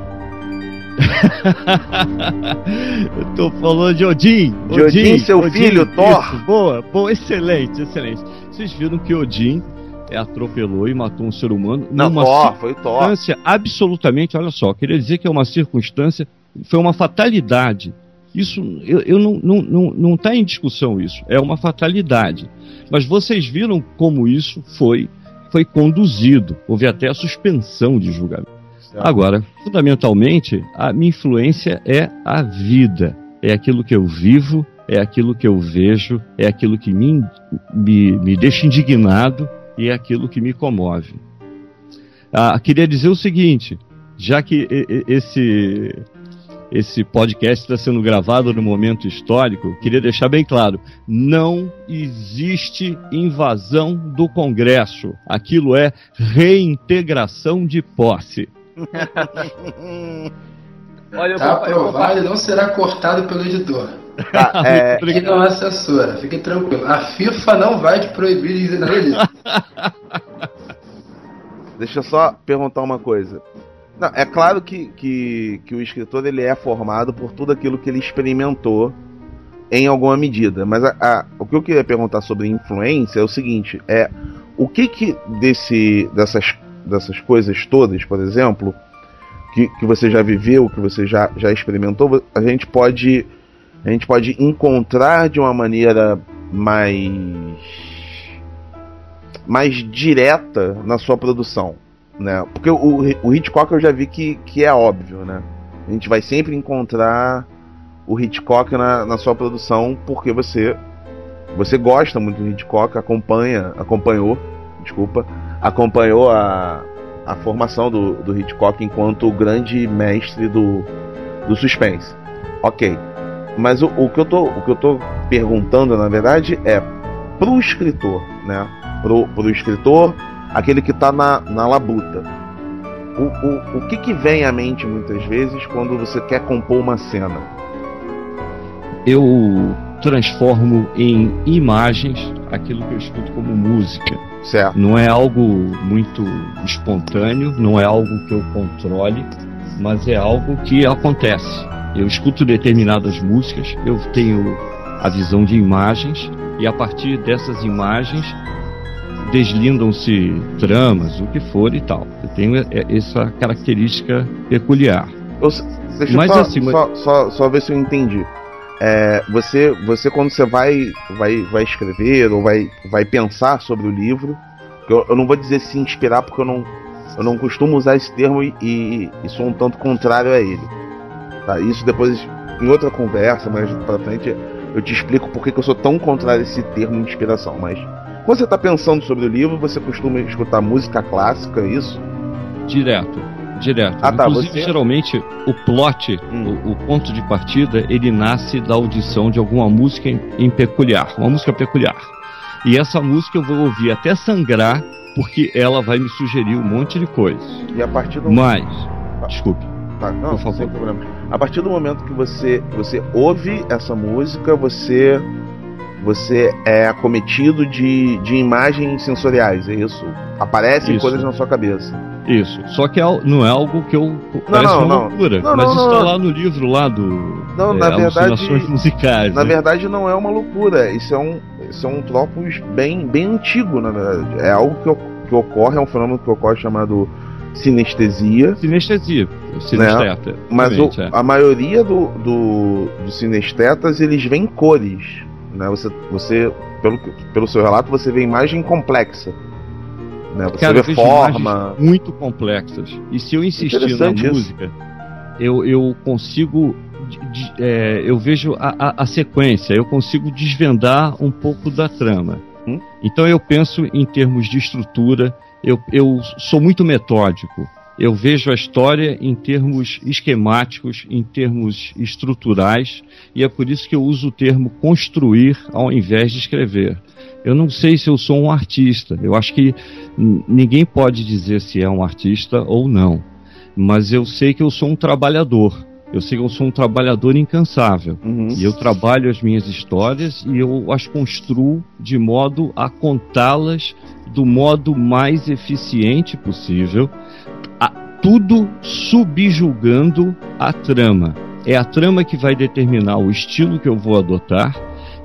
Eu tô falando de Odin. De Odin, Odin seu Odin, filho, Thor. Isso, boa, boa, excelente, excelente. Vocês viram que Odin atropelou e matou um ser humano Não, numa Thor, foi Thor. circunstância absolutamente, olha só, queria dizer que é uma circunstância, foi uma fatalidade. Isso, eu, eu não, não, não, não tá em discussão isso, é uma fatalidade. Mas vocês viram como isso foi, foi conduzido. Houve até a suspensão de julgamento. Agora, fundamentalmente, a minha influência é a vida. É aquilo que eu vivo, é aquilo que eu vejo, é aquilo que me, me, me deixa indignado e é aquilo que me comove. Ah, queria dizer o seguinte, já que esse, esse podcast está sendo gravado no momento histórico, queria deixar bem claro: não existe invasão do Congresso. Aquilo é reintegração de posse. Olha, tá aprovado e não será cortado pelo editor. Tá, é... Aqui não é censura, fique tranquilo. A FIFA não vai te proibir de dizer isso. Deixa eu só perguntar uma coisa. Não, é claro que, que, que o escritor ele é formado por tudo aquilo que ele experimentou em alguma medida. Mas a, a, o que eu queria perguntar sobre influência é o seguinte: é o que que desse, dessas dessas coisas todas, por exemplo, que, que você já viveu, que você já, já experimentou, a gente pode a gente pode encontrar de uma maneira mais mais direta na sua produção, né? Porque o, o Hitchcock eu já vi que, que é óbvio, né? A gente vai sempre encontrar o Hitchcock na, na sua produção porque você você gosta muito do Hitchcock, acompanha, acompanhou, desculpa, acompanhou a, a formação do, do Hitchcock enquanto grande mestre do, do suspense. Ok. Mas o, o, que eu tô, o que eu tô perguntando, na verdade, é pro escritor, né? Pro, pro escritor, aquele que está na, na labuta. O, o, o que, que vem à mente muitas vezes quando você quer compor uma cena? Eu transformo em imagens aquilo que eu escuto como música. Certo. Não é algo muito espontâneo, não é algo que eu controle, mas é algo que acontece. Eu escuto determinadas músicas, eu tenho a visão de imagens e a partir dessas imagens deslindam-se tramas, o que for e tal. Eu tenho essa característica peculiar. Eu, deixa mas, só, assim, só, só, só ver se eu entendi. É, você, você quando você vai, vai, vai escrever ou vai, vai pensar sobre o livro, eu, eu não vou dizer se inspirar porque eu não, eu não costumo usar esse termo e, e, e sou um tanto contrário a ele. Tá? Isso depois em outra conversa, mais pra frente, eu te explico por que eu sou tão contrário a esse termo inspiração. Mas quando você está pensando sobre o livro, você costuma escutar música clássica, é isso? Direto direto. Ah, tá, Inclusive, você... geralmente, o plot, hum. o, o, ponto de partida, ele nasce da audição de alguma música em, em, peculiar, uma música peculiar. E essa música eu vou ouvir até sangrar, porque ela vai me sugerir um monte de coisas. E a partir do Mas, ah. desculpe. Tá, não, por favor. A partir do momento que você, você ouve essa música, você você é acometido de, de imagens sensoriais, é isso? Aparecem isso. coisas na sua cabeça. Isso. Só que é, não é algo que eu. Não, parece não, uma não. loucura. Não, mas não, isso está lá no livro lá do. Não, é, na verdade. musicais. Na né? verdade, não é uma loucura. Isso é um, isso é um tropos bem, bem antigo, na verdade. É algo que, que ocorre, é um fenômeno que ocorre chamado sinestesia. Sinestesia, sinesteta. Né? Mas o, é. a maioria do, do, dos sinestetas eles veem cores. Né? Você, você pelo, pelo seu relato, você vê imagem complexa. Né? Você Cara, eu vê vejo forma. muito complexas. E se eu insistir na isso. música, eu, eu consigo. de- é, eu vejo a, a- a sequência, eu consigo desvendar um pouco da trama. Hum. Então eu penso em termos de estrutura, eu, eu sou muito metódico. Eu vejo a história em termos esquemáticos, em termos estruturais, e é por isso que eu uso o termo construir ao invés de escrever. Eu não sei se eu sou um artista. Eu acho que ninguém pode dizer se é um artista ou não. Mas eu sei que eu sou um trabalhador. Eu sei que eu sou um trabalhador incansável. Uhum. E eu trabalho as minhas histórias e eu as construo de modo a contá-las do modo mais eficiente possível, tudo subjugando a trama. É a trama que vai determinar o estilo que eu vou adotar,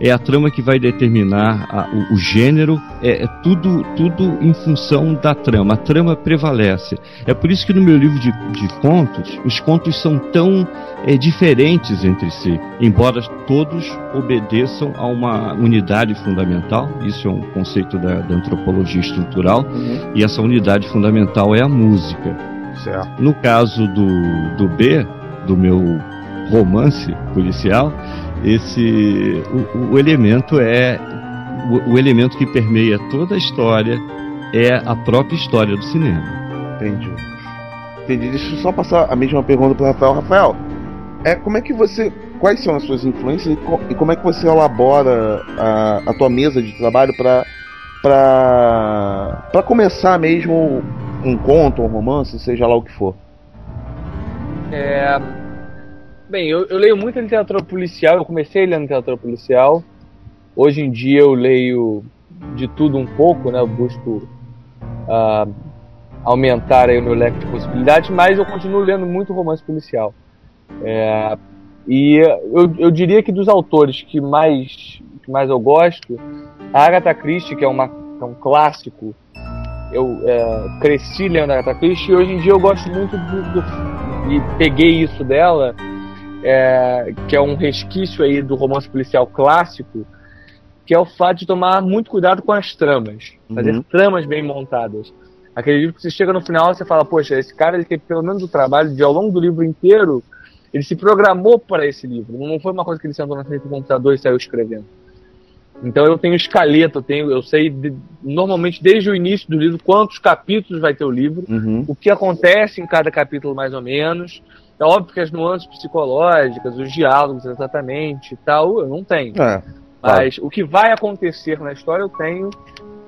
é a trama que vai determinar a- o, o gênero, é, é tudo, tudo em função da trama. A trama prevalece. É por isso que no meu livro de, de contos, os contos são tão é, diferentes entre si, embora todos obedeçam a uma unidade fundamental. Isso é um conceito da, da antropologia estrutural, Uhum. e essa unidade fundamental é a música. Certo. No caso do, do B, do meu romance policial, esse o, o elemento é o, o elemento que permeia toda a história é a própria história do cinema. Entendi. Entendi. Deixa eu só passar a mesma pergunta para Rafael. Rafael, é como é que você. Quais são as suas influências e, co- e como é que você elabora a, a tua mesa de trabalho para para para começar mesmo um conto, um romance, seja lá o que for? É, Bem, eu, eu leio muita literatura policial, eu comecei lendo literatura policial. Hoje em dia eu leio de tudo um pouco, né? Eu busco ah, aumentar aí o meu leque de possibilidades, mas eu continuo lendo muito romance policial. É, e eu, eu diria que dos autores que mais, que mais eu gosto, a Agatha Christie, que é, uma, é um clássico, eu é, cresci lendo a Agatha Christie e hoje em dia eu gosto muito do, do e peguei isso dela, é, que é um resquício aí do romance policial clássico, que é o fato de tomar muito cuidado com as tramas, fazer Uhum. tramas bem montadas. Aquele livro que você chega no final você fala, poxa, esse cara ele teve pelo menos o trabalho de ao longo do livro inteiro, ele se programou para esse livro. Não foi uma coisa que ele sentou na frente do computador e saiu escrevendo. Então eu tenho escaleta, eu tenho, eu sei de- normalmente desde o início do livro quantos capítulos vai ter o livro, Uhum. o que acontece em cada capítulo mais ou menos. É óbvio que as nuances psicológicas, os diálogos exatamente e tal, eu não tenho. É. Mas o que vai acontecer na história eu tenho.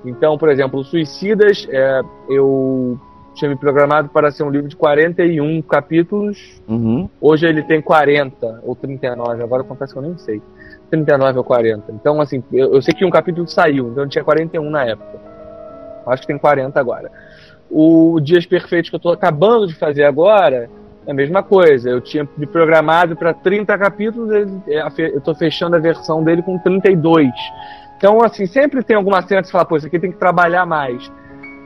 Então, por exemplo, Suicidas, é, eu tinha me programado para ser um livro de 41 capítulos. Uhum. Hoje ele tem 40 ou 39, agora acontece que eu nem sei. 39 ou 40. Então, assim, eu, eu sei que um capítulo saiu, então tinha 41 na época. Acho que tem 40 agora. O Dias Perfeitos que eu estou acabando de fazer agora é a mesma coisa. Eu tinha me programado para 30 capítulos, é, eu estou fechando a versão dele com 32. Então, assim, sempre tem alguma cena que você fala, pô, isso aqui tem que trabalhar mais.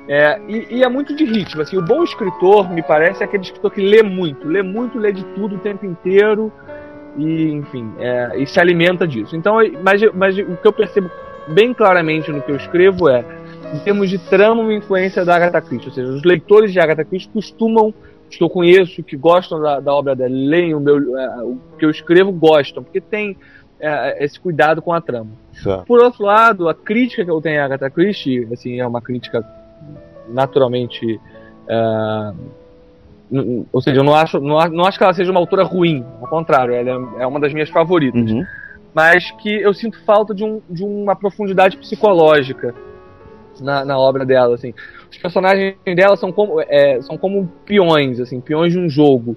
É, e, e é muito de ritmo. Assim, o bom escritor, me parece, é aquele escritor que lê muito. Lê muito, lê de tudo o tempo inteiro. E, enfim, é, e se alimenta disso. Então, mas, mas o que eu percebo bem claramente no que eu escrevo é, em termos de trama, uma influência da Agatha Christie. Ou seja, os leitores de Agatha Christie costumam, os que eu conheço, que gostam da, da obra dela, leem o, meu, é, o que eu escrevo, gostam, porque tem é, esse cuidado com a trama. Certo. Por outro lado, a crítica que eu tenho à Agatha Christie, assim, é uma crítica naturalmente. é, ou seja, eu não acho, não, acho que ela seja uma autora ruim, ao contrário, ela é, é uma das minhas favoritas. Uhum. Mas que eu sinto falta de, um, de uma profundidade psicológica na, na obra dela. Assim. Os personagens dela são como, é, são como peões, assim, peões de um jogo.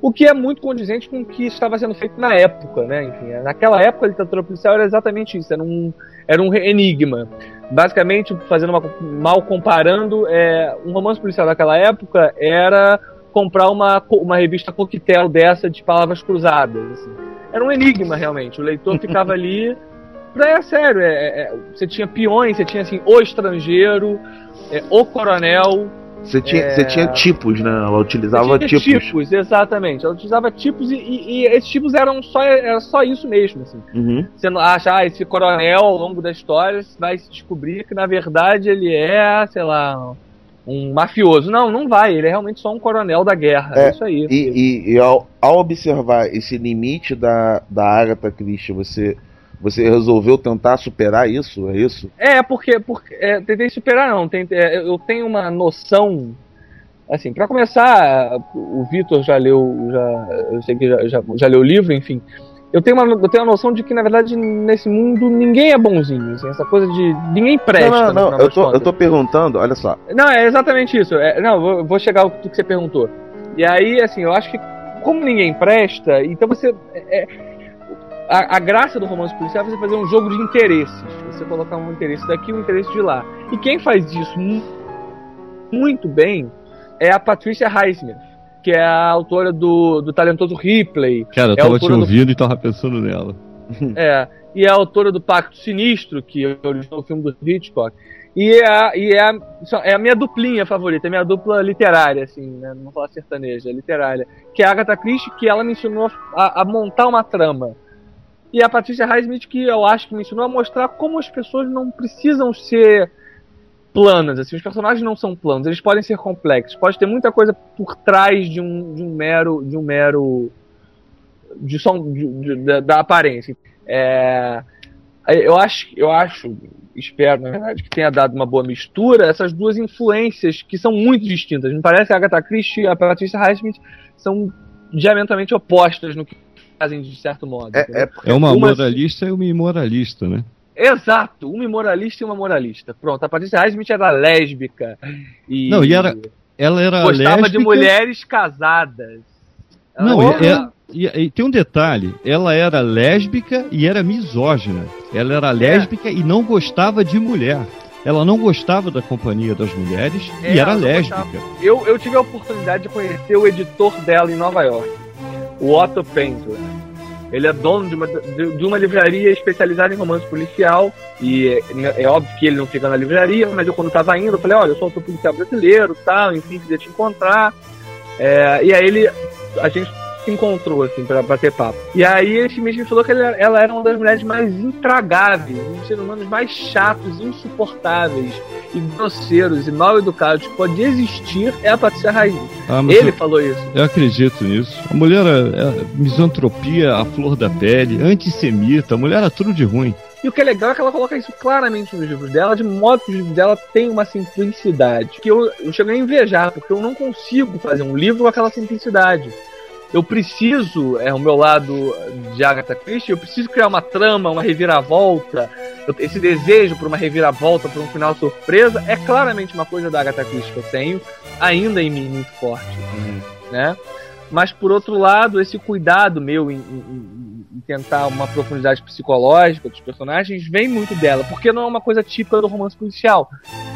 O que é muito condizente com o que estava sendo feito na época, né? Enfim, naquela época a literatura policial era exatamente isso, era um, era um enigma. Basicamente, fazendo uma, mal comparando, é, um romance policial daquela época era comprar uma, uma revista coquetel dessa de palavras cruzadas. assim. Era um enigma, realmente. O leitor ficava ali. É sério, é, é, é, você tinha peões, você tinha assim, o estrangeiro, é, o coronel, Você tinha, É. você tinha tipos, né? Ela utilizava tipos. tipos, exatamente. Ela utilizava tipos e, e- e esses tipos eram só, era só isso mesmo. Assim. Uhum. Você não acha, ah, esse coronel ao longo da história vai se descobrir que na verdade ele é, sei lá, um mafioso. Não, não vai. Ele é realmente só um coronel da guerra. É, é isso aí. E, e, e ao, ao, observar esse limite da, da Agatha Christie, você. Você resolveu tentar superar isso? É isso? É, porque. porque é, tentei superar, não. Tentei, é, eu tenho uma noção. Assim, para começar, o Vitor já leu. Já, eu sei que já, já, já leu o livro, enfim eu tenho, uma, eu tenho a noção de que, na verdade, nesse mundo ninguém é bonzinho. Assim, essa coisa de. ninguém presta. Não, não, não. Eu tô, eu tô perguntando, olha só. Não, é exatamente isso. É, não, vou, vou chegar ao que você perguntou. E aí, assim, eu acho que, como ninguém presta, então você. É, é, a, a, graça do romance policial é você fazer um jogo de interesses. Você colocar um interesse daqui e um interesse de lá. E quem faz isso muito bem é a Patricia Highsmith que é a autora do, do talentoso Ripley. Cara, eu é tava te ouvindo do... e tava pensando nela. É, e é a autora do Pacto Sinistro, que originou o filme do Hitchcock. E é, a, e é, a, é a minha duplinha favorita, é a minha dupla literária, assim, né? Não falar sertaneja, literária. Que é a Agatha Christie, que ela me ensinou a, a montar uma trama. E a Patrícia Highsmith, que eu acho que me ensinou a mostrar como as pessoas não precisam ser planas, assim, os personagens não são planos, eles podem ser complexos, pode ter muita coisa por trás de um, de um mero, de um mero, de som, de, de, da, da, aparência. É, eu acho, eu acho, espero na verdade que tenha dado uma boa mistura essas duas influências que são muito distintas. Me parece que a Agatha Christie e a Patricia Highsmith são diametralmente opostas no que fazem de certo modo. É, é, é uma moralista e uma imoralista, né? Exato, uma imoralista e uma moralista. Pronto, a Patrícia Highsmith era lésbica. E Não, e era, ela era gostava lésbica... de mulheres casadas. Ela Não, era... É, e, e, tem um detalhe: ela era lésbica e era misógina. Ela era lésbica é. e não gostava de mulher. Ela não gostava da companhia das mulheres é, e era lésbica. Eu, eu tive a oportunidade de conhecer o editor dela em Nova York, o Otto Painter. Ele é dono de uma, de, uma livraria especializada em romance policial. E é, é, óbvio que ele não fica na livraria, mas eu quando estava indo, eu falei, olha, eu sou autor policial brasileiro, tal, enfim, queria te encontrar. É, e aí ele. A gente se encontrou, assim, pra bater papo. E aí esse mesmo falou que ela, ela era uma das mulheres mais intragáveis, um dos seres humanos mais chatos, insuportáveis e grosseiros e mal educados que pode existir é a Patrícia Raiz. Ah, Ele eu, falou isso. Eu acredito nisso. A mulher é, é misantropia, a flor da pele, antissemita, a mulher é tudo de ruim. E o que é legal é que ela coloca isso claramente nos livros dela, de modo que os livros dela têm uma simplicidade. Que eu, eu cheguei a invejar, porque eu não consigo fazer um livro com aquela simplicidade eu preciso, é o meu lado de Agatha Christie, eu preciso criar uma trama, uma reviravolta. esse desejo por uma reviravolta, por um final surpresa, é claramente uma coisa da Agatha Christie que eu tenho, ainda em mim muito forte, uhum. né? Mas por outro lado, esse cuidado meu em, em, em, tentar uma profundidade psicológica dos personagens vem muito dela, porque não é uma coisa típica do romance policial.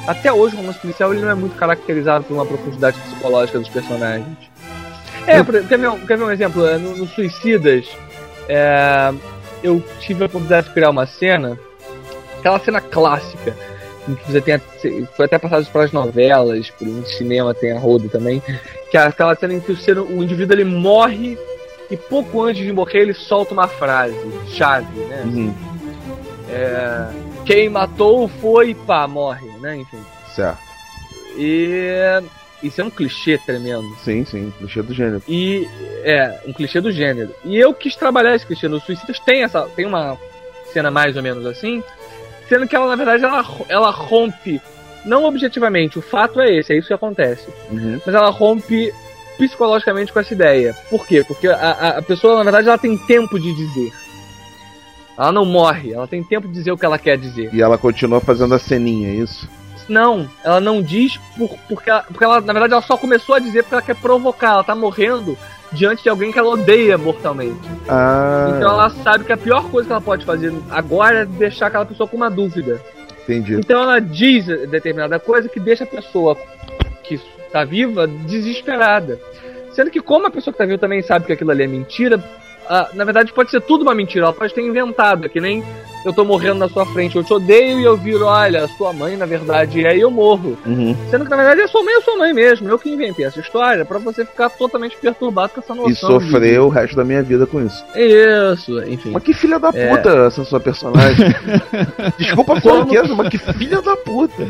Até hoje o romance policial ele não é muito caracterizado por uma profundidade psicológica dos personagens. É, quer ver, quer ver um exemplo? É, no, no Suicidas, é, eu tive a oportunidade de criar uma cena, aquela cena clássica, em que você tem. foi até passado para as novelas, por um cinema tem a roda também, que é aquela cena em que o, ser, o indivíduo ele morre e pouco antes de morrer ele solta uma frase, chave, né? Uhum. É, quem matou foi pá, morre, né? Enfim. Certo. E isso é um clichê tremendo. Sim, sim, clichê do gênero. E é, um clichê do gênero. E eu quis trabalhar esse clichê. Nos Suicidas tem essa, tem uma cena mais ou menos assim, sendo que ela na verdade ela, ela rompe não objetivamente, o fato é esse, é isso que acontece. Uhum. Mas ela rompe psicologicamente com essa ideia. Por quê? Porque a, a pessoa, na verdade, ela tem tempo de dizer. Ela não morre, ela tem tempo de dizer o que ela quer dizer. E ela continua fazendo a ceninha, é isso? Não, ela não diz por, porque, ela, porque ela, na verdade, ela só começou a dizer porque ela quer provocar. Ela tá morrendo diante de alguém que ela odeia mortalmente. Ah. Então ela sabe que a pior coisa que ela pode fazer agora é deixar aquela pessoa com uma dúvida. Entendi. Então ela diz determinada coisa que deixa a pessoa que está viva desesperada. Sendo que, como a pessoa que está viva também sabe que aquilo ali é mentira, ah, na verdade pode ser tudo uma mentira, ela pode ter inventado, é que nem eu tô morrendo na sua frente, eu te odeio e eu viro, olha, sua mãe na verdade é e eu morro. Uhum. Sendo que na verdade é sua mãe é sua mãe mesmo, eu que inventei essa história para você ficar totalmente perturbado com essa noção. E sofrer de... o resto da minha vida com isso. Isso, enfim. Mas que filha da é. puta é... essa sua personagem. Desculpa a franqueza, mas que filha da puta.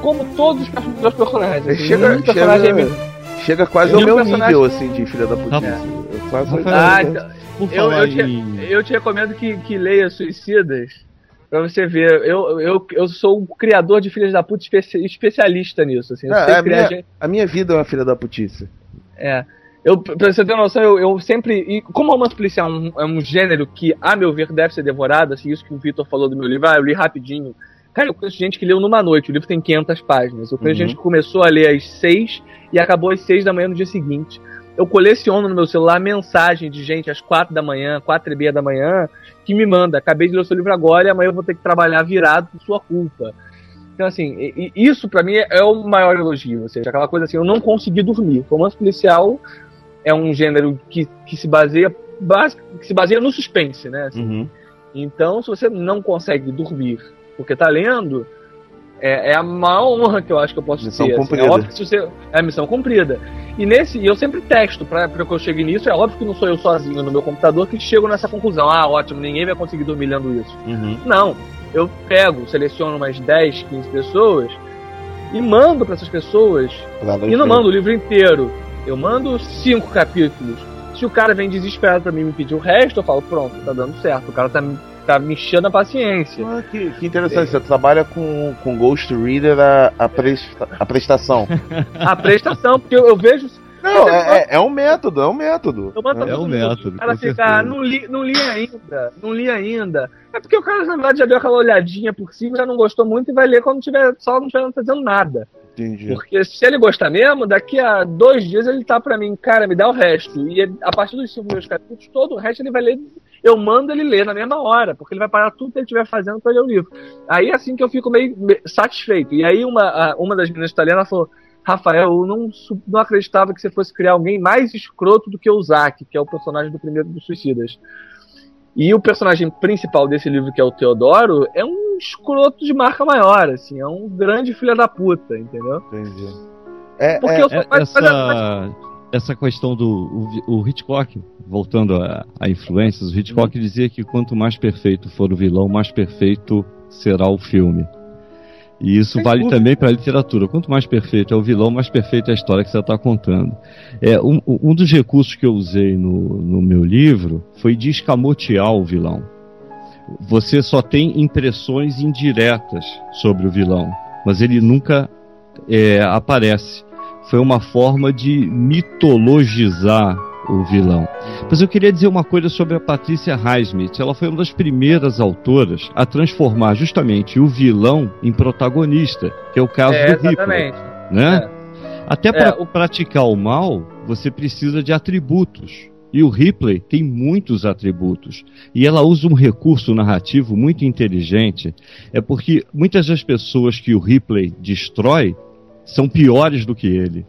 como todos os personagens. Chega, nenhum personagem é chega, chega quase Eu ao meu personagem- nível, assim, de filha da. É. Rafael, Ah, então, Por eu, falar eu, te, em... eu te recomendo que, que leia Suicidas pra você ver. Eu, eu, eu sou um criador de filhas da puta especi- especialista nisso. Assim, é a, minha, gente- a minha vida é uma filha da putice. É. Eu, pra você ter noção, eu, eu sempre. E como romance policial é um, é um gênero que, a meu ver, deve ser devorado, assim, isso que o Vitor falou do meu livro, ah, eu li rapidinho. Cara, eu conheço gente que leu numa noite, o livro tem 500 páginas. Eu conheço Uhum. gente que começou a ler às 6 e acabou às 6 da manhã no dia seguinte. Eu coleciono no meu celular mensagem de gente às 4 da manhã, 4 e meia da manhã, que me manda: acabei de ler o seu livro agora e amanhã eu vou ter que trabalhar virado por sua culpa. Então, assim, isso pra mim é, o maior elogio. Ou seja, aquela coisa assim, eu não consegui dormir. Romance policial é um gênero que, que se baseia que se baseia no suspense, né? assim. Uhum. Então, se você não consegue dormir porque tá lendo, é, é a maior honra que eu acho que eu posso Missão ter. assim. cumprida. É óbvio que você. É a missão cumprida. E nesse, e eu sempre testo pra que eu chegue nisso. É óbvio que não sou eu sozinho no meu computador que chego nessa conclusão. Ah, ótimo, ninguém vai conseguir dormir lendo isso. Uhum. Não. Eu pego, seleciono umas 10, 15 pessoas e mando pra essas pessoas e não mando o livro inteiro. Eu mando cinco capítulos. Se o cara vem desesperado pra mim me pedir o resto, eu falo, pronto, tá dando certo. O cara tá, tá me enchendo a paciência. Ah, que, que interessante, você trabalha com, com Ghost Reader a, a, presta- a prestação. A prestação, porque eu, eu vejo. Não, é, é, é um método, é um método. É o método, O cara fica, ah, não li, não li ainda, não li ainda. É porque o cara, na verdade, já deu aquela olhadinha por cima, já não gostou muito e vai ler quando tiver só não estiver fazendo nada. Entendi. Porque se ele gostar mesmo, daqui a dois dias ele tá pra mim, cara, me dá o resto. E ele- a partir dos cinco meus capítulos, todo o resto ele vai ler. Eu mando ele ler na mesma hora, porque ele vai parar tudo que ele estiver fazendo pra ler o livro. Aí é assim que eu fico meio me- satisfeito. E aí uma, uma das meninas italianas falou. Rafael, eu não, não acreditava que você fosse criar alguém mais escroto do que o Zack, que é o personagem do primeiro dos Suicidas. E o personagem principal desse livro, que é o Teodoro, é um escroto de marca maior, assim, é um grande filho da puta, entendeu? Entendi. É, Porque é, eu sou É- mais- mais- mais- essa, essa questão do o, o Hitchcock, voltando a, a influências, o Hitchcock dizia que quanto mais perfeito for o vilão, mais perfeito será o filme. E isso Sem vale dúvida. também para a literatura. Quanto mais perfeito é o vilão, mais perfeita é a história que você está contando. É, um, um dos recursos que eu usei no, no meu livro foi de escamotear o vilão. Você só tem impressões indiretas sobre o vilão, mas ele nunca é, aparece. Foi uma forma de mitologizar o vilão. Mas eu queria dizer uma coisa sobre a Patrícia Highsmith. Ela foi uma das primeiras autoras a transformar justamente o vilão em protagonista, que é o caso É, do Hitler, exatamente. né? Até para É, o- praticar o mal, você precisa de atributos. E o Ripley tem muitos atributos. E ela usa um recurso narrativo muito inteligente. É porque muitas das pessoas que o Ripley destrói são piores do que ele.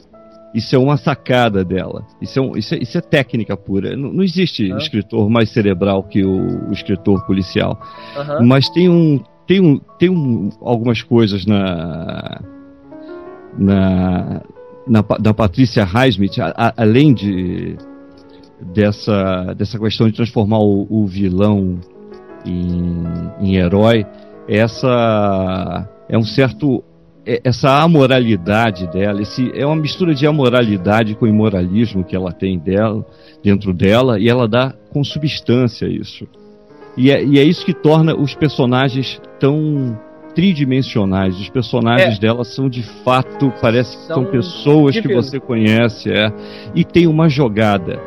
Isso é uma sacada dela. Isso é, um- isso é- isso é técnica pura. Não, não existe Ah. escritor mais cerebral que o, o escritor policial. Aham. Mas tem um tem um tem um, algumas coisas na na na, da Patrícia Highsmith, a- a- além de dessa dessa questão de transformar o, o vilão em, em herói, essa é um certo essa amoralidade dela, esse, é uma mistura de amoralidade com imoralismo que ela tem dela, dentro dela, e ela dá com substância isso. E é, e é isso que torna os personagens tão tridimensionais. Os personagens É. dela são de fato, parece que são, São pessoas que você conhece, é. E tem uma jogada.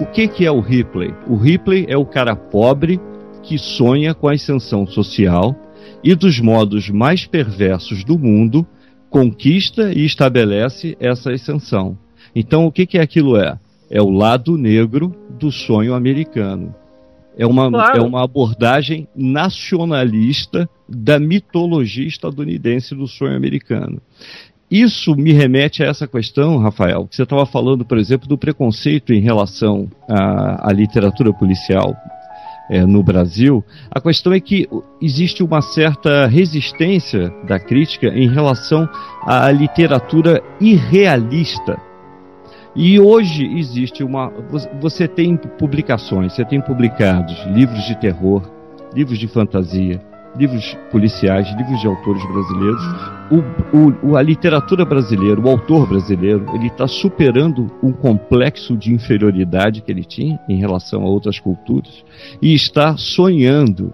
O que, que é o Ripley? O Ripley é o cara pobre que sonha com a ascensão social e dos modos mais perversos do mundo conquista e estabelece essa ascensão. Então, o que, que aquilo é? É o lado negro do sonho americano. É uma, Claro. é uma abordagem nacionalista da mitologia estadunidense do sonho americano. Isso me remete a essa questão, Rafael, que você estava falando, por exemplo, do preconceito em relação à, à literatura policial é, no Brasil. A questão é que existe uma certa resistência da crítica em relação à literatura irrealista. E hoje existe uma. Você tem publicações, você tem publicados livros de terror, livros de fantasia, livros policiais, livros de autores brasileiros. O, o, a literatura brasileira, o autor brasileiro, ele está superando um complexo de inferioridade que ele tinha em relação a outras culturas e está sonhando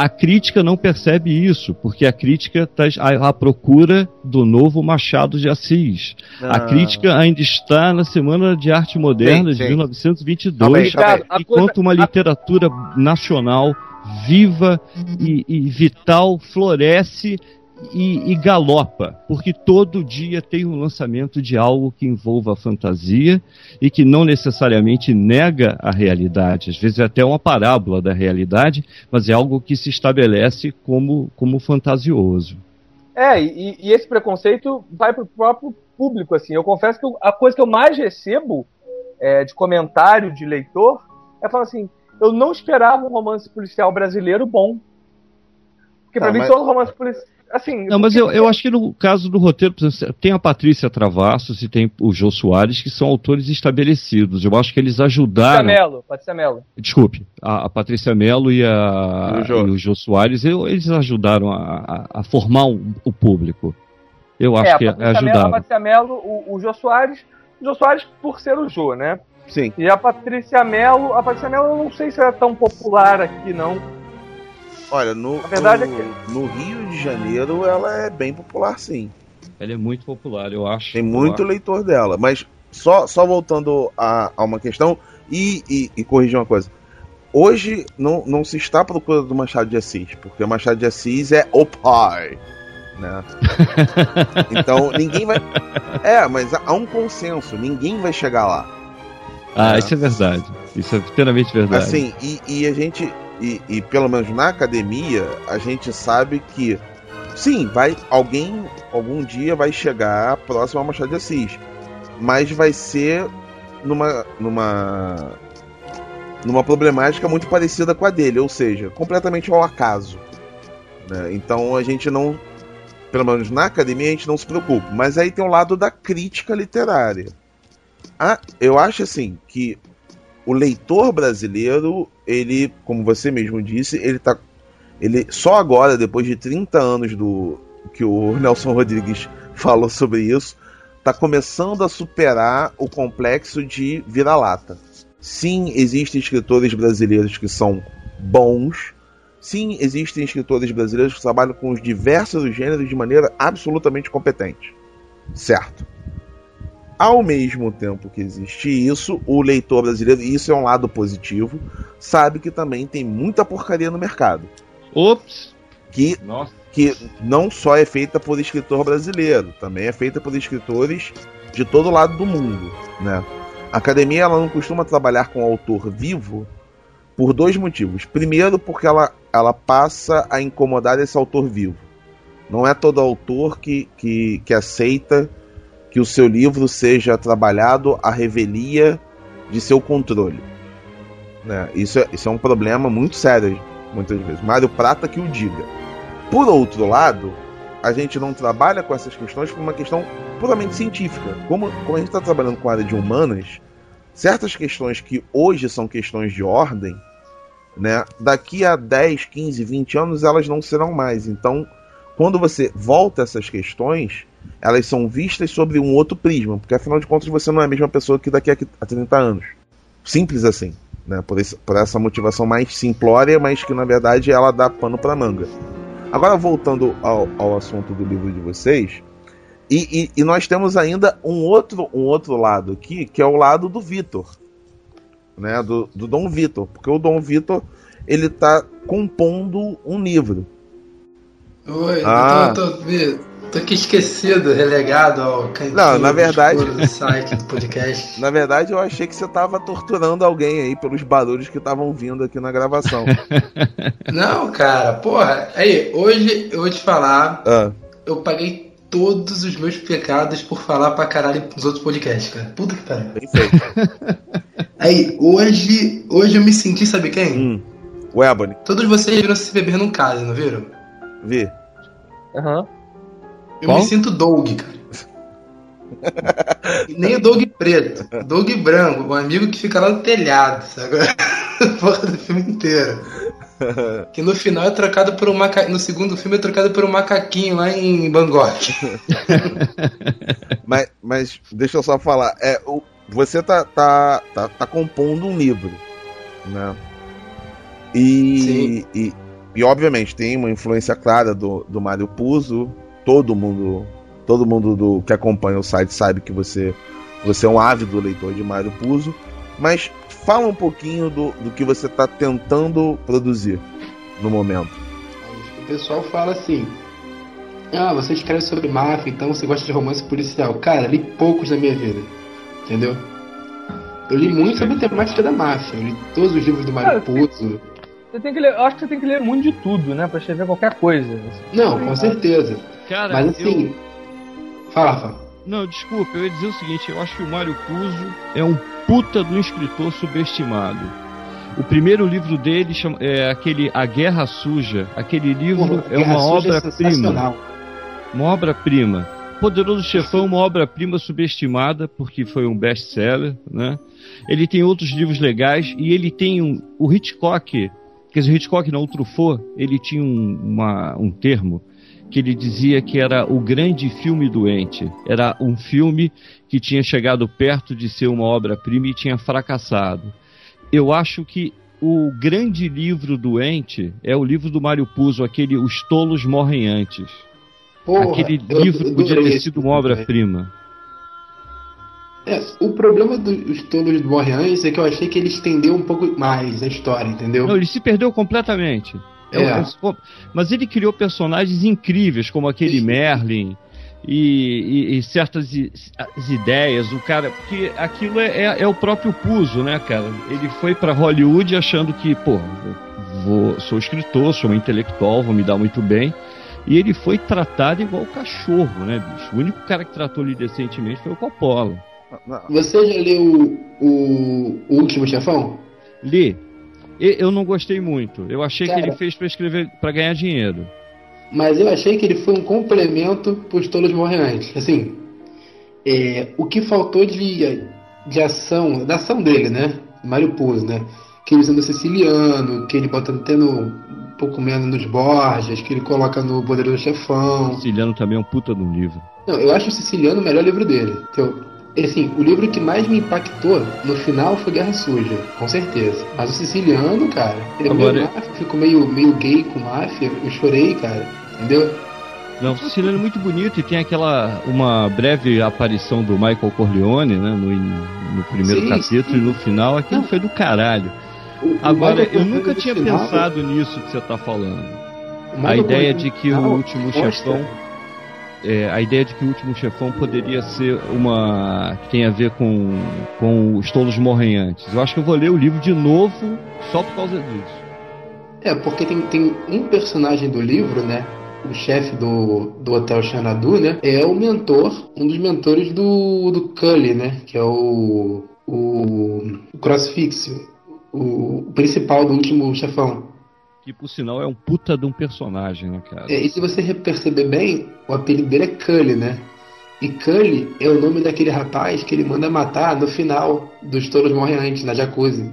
a crítica não percebe isso, porque a crítica está à procura do novo Machado de Assis. Ah. A crítica ainda está na Semana de Arte Moderna sim, de sim. 1922, enquanto uma literatura nacional viva e, e vital floresce e, e, galopa, porque todo dia tem um lançamento de algo que envolva a fantasia e que não necessariamente nega a realidade. Às vezes é até uma parábola da realidade, mas é algo que se estabelece como, como fantasioso. É, e, e esse preconceito vai para o próprio público. assim. Eu confesso que a coisa que eu mais recebo é, de comentário de leitor é falar assim: eu não esperava um romance policial brasileiro bom. Porque para mim mas... todo romance policial assim. Não, mas eu, eu acho que no caso do roteiro, tem a Patrícia Travassos e tem o Jô Soares, que são autores estabelecidos. Eu acho que eles ajudaram. Patrícia Mello, Patrícia Mello. Desculpe, a, a Patrícia Mello e, a, e, o, e o Jô Soares, eu, eles ajudaram a, a, a formar o, o, público. Eu acho é, que ajudaram. Mello, a Patrícia Mello, o, o Jô Soares, o Jô Soares por ser o Jô, né? Sim. E a Patrícia Mello, a Patrícia Mello eu não sei se é tão popular aqui, não. Olha, no, verdade no, é que... no Rio de Janeiro ela é bem popular, sim. Ela é muito popular, eu acho. Tem muito leitor dela, mas só, só voltando a, a uma questão e, e, e corrigir uma coisa. Hoje não, não se está procurando do Machado de Assis, porque o Machado de Assis é o pai. Né? então ninguém vai. É, mas há um consenso, ninguém vai chegar lá. Ah, né? isso é verdade. Isso é plenamente verdade. Assim, e, e a gente e, e pelo menos na academia, a gente sabe que sim, vai alguém algum dia vai chegar próximo ao Machado de Assis, mas vai ser numa numa numa problemática muito parecida com a dele, ou seja, completamente ao acaso. Né? Então a gente não, pelo menos na academia, a gente não se preocupa. Mas aí tem o lado da crítica literária. Ah, eu acho assim que o leitor brasileiro, ele, como você mesmo disse, ele tá. Ele só agora, depois de 30 anos do que o Nelson Rodrigues falou sobre isso, está começando a superar o complexo de vira-lata. Sim, existem escritores brasileiros que são bons. Sim, existem escritores brasileiros que trabalham com os diversos gêneros de maneira absolutamente competente. Certo. Ao mesmo tempo que existe isso, o leitor brasileiro, e isso é um lado positivo, sabe que também tem muita porcaria no mercado. Ops! Que, Nossa. que não só é feita por escritor brasileiro, também é feita por escritores de todo lado do mundo. Né? A academia ela não costuma trabalhar com autor vivo por dois motivos. Primeiro, porque ela, ela passa a incomodar esse autor vivo. Não é todo autor que, que, que aceita que o seu livro seja trabalhado à revelia de seu controle. Né? Isso, é, isso é um problema muito sério, muitas vezes. Mário Prata que o diga. Por outro lado, a gente não trabalha com essas questões por uma questão puramente científica. Como, como a gente está trabalhando com a área de humanas, certas questões que hoje são questões de ordem, né, daqui a 10, 15, 20 anos elas não serão mais. Então, quando você volta essas questões, elas são vistas sobre um outro prisma, porque afinal de contas você não é a mesma pessoa que daqui a 30 anos. Simples assim, né? Por, esse, por essa motivação mais simplória, mas que na verdade ela dá pano para manga. Agora voltando ao, ao assunto do livro de vocês, e, e, e, nós temos ainda um outro, um outro lado aqui, que é o lado do Vitor, né? Do, do Dom Vitor, porque o Dom Vitor ele está compondo um livro. Oi, ah. tô, tô, Tô aqui esquecido, relegado ao cantinho Não, na verdade. Do site, do podcast. na verdade, eu achei que você tava torturando alguém aí pelos barulhos que estavam vindo aqui na gravação. Não, cara, porra. Aí, hoje eu vou te falar. Ah. Eu paguei todos os meus pecados por falar pra caralho nos outros podcasts, cara. Puta que pariu. aí, hoje, hoje eu me senti, sabe quem? Hum. O Ebony. Todos vocês viram se beber num caso, não viram? Vi. Aham. Uhum. Eu Qual? me sinto Doug, cara. nem o Doug preto, Doug branco, um amigo que fica lá no telhado, sabe? Porra do filme inteiro. que no final é trocado por um maca... No segundo filme é trocado por um macaquinho lá em Bangkok. mas, mas deixa eu só falar. É, o, você tá, tá, tá, tá compondo um livro, né? E, e, e, obviamente tem uma influência clara do, do Mário Puzo. Todo mundo, todo mundo do, que acompanha o site sabe que você, você é um ávido leitor de Mário Puzo. Mas fala um pouquinho do, do que você está tentando produzir no momento. O pessoal fala assim: Ah, você escreve sobre máfia, então você gosta de romance policial. Cara, li poucos na minha vida. Entendeu? Eu li muito sobre a temática da máfia. Eu li todos os livros do Mário Puzo. Você tem que ler, eu acho que você tem que ler muito de tudo, né? Pra escrever qualquer coisa. Não, com certeza. Cara, Mas assim. Eu... Fala, fala. Não, desculpa, eu ia dizer o seguinte, eu acho que o Mário Puzo é um puta de um escritor subestimado. O primeiro livro dele chama, é aquele A Guerra Suja. Aquele livro é uma obra-prima. É uma obra-prima. Poderoso Chefão, uma obra-prima subestimada, porque foi um best-seller, né? Ele tem outros livros legais e ele tem um, o Hitchcock, quer dizer, o Hitchcock não, o Truffaut, ele tinha um, uma, um termo que ele dizia que era o grande filme doente. Era um filme que tinha chegado perto de ser uma obra-prima e tinha fracassado. Eu acho que o grande livro doente é o livro do Mário Puzo, aquele Os Tolos Morrem Antes. Porra, aquele livro eu, eu, podia ter sido uma obra-prima. É, o problema dos Tolos Morrem Antes é que eu achei que ele estendeu um pouco mais a história, entendeu? Não, ele se perdeu completamente. É. É, mas ele criou personagens incríveis, como aquele Merlin. E, e, e, certas ideias, o cara, porque aquilo é, é, é, o próprio Puzo, né, cara? Ele foi para Hollywood achando que, pô, vou, sou escritor, sou um intelectual, vou me dar muito bem. E ele foi tratado igual cachorro, né, bicho? O único cara que tratou ele decentemente foi o Coppola. Você já leu o, o Último Chefão? Li eu não gostei muito. Eu achei Cara, que ele fez para escrever para ganhar dinheiro. Mas eu achei que ele foi um complemento para os Tolos Morreantes. Assim, é, o que faltou de, de ação, da ação dele, né? Mário Puzo, né? Que ele usando siciliano, que ele botando tendo um pouco menos nos Borges, que ele coloca no Poderoso Chefão. Siciliano também é um puta de um livro. Não, eu acho o Siciliano o melhor livro dele. Então, assim, o livro que mais me impactou no final foi Guerra Suja, com certeza. Mas o siciliano, cara, ele é Agora... meio máfia, ficou meio, meio gay com máfia, eu chorei, cara, entendeu? Não, o siciliano é muito bonito e tem aquela uma breve aparição do Michael Corleone, né, no, no primeiro sim, capítulo sim. e no final, aquilo Não. foi do caralho. O, Agora, eu nunca tinha final, pensado nisso que você está falando. A ideia de que o último chefão é, a ideia de que o último chefão poderia ser uma. que tem a ver com, com os tolos morrem antes. Eu acho que eu vou ler o livro de novo só por causa disso. É, porque tem, tem um personagem do livro, né? O chefe do, do Hotel Xanadu, né? É o mentor, um dos mentores do, do Cully, né? Que é o. o, o Crossfix, o, o principal do último chefão que por sinal é um puta de um personagem, né, cara? É, e se você perceber bem, o apelido dele é Cully, né? E Cully é o nome daquele rapaz que ele manda matar no final dos Touros Morrem Antes, na Jacuzzi.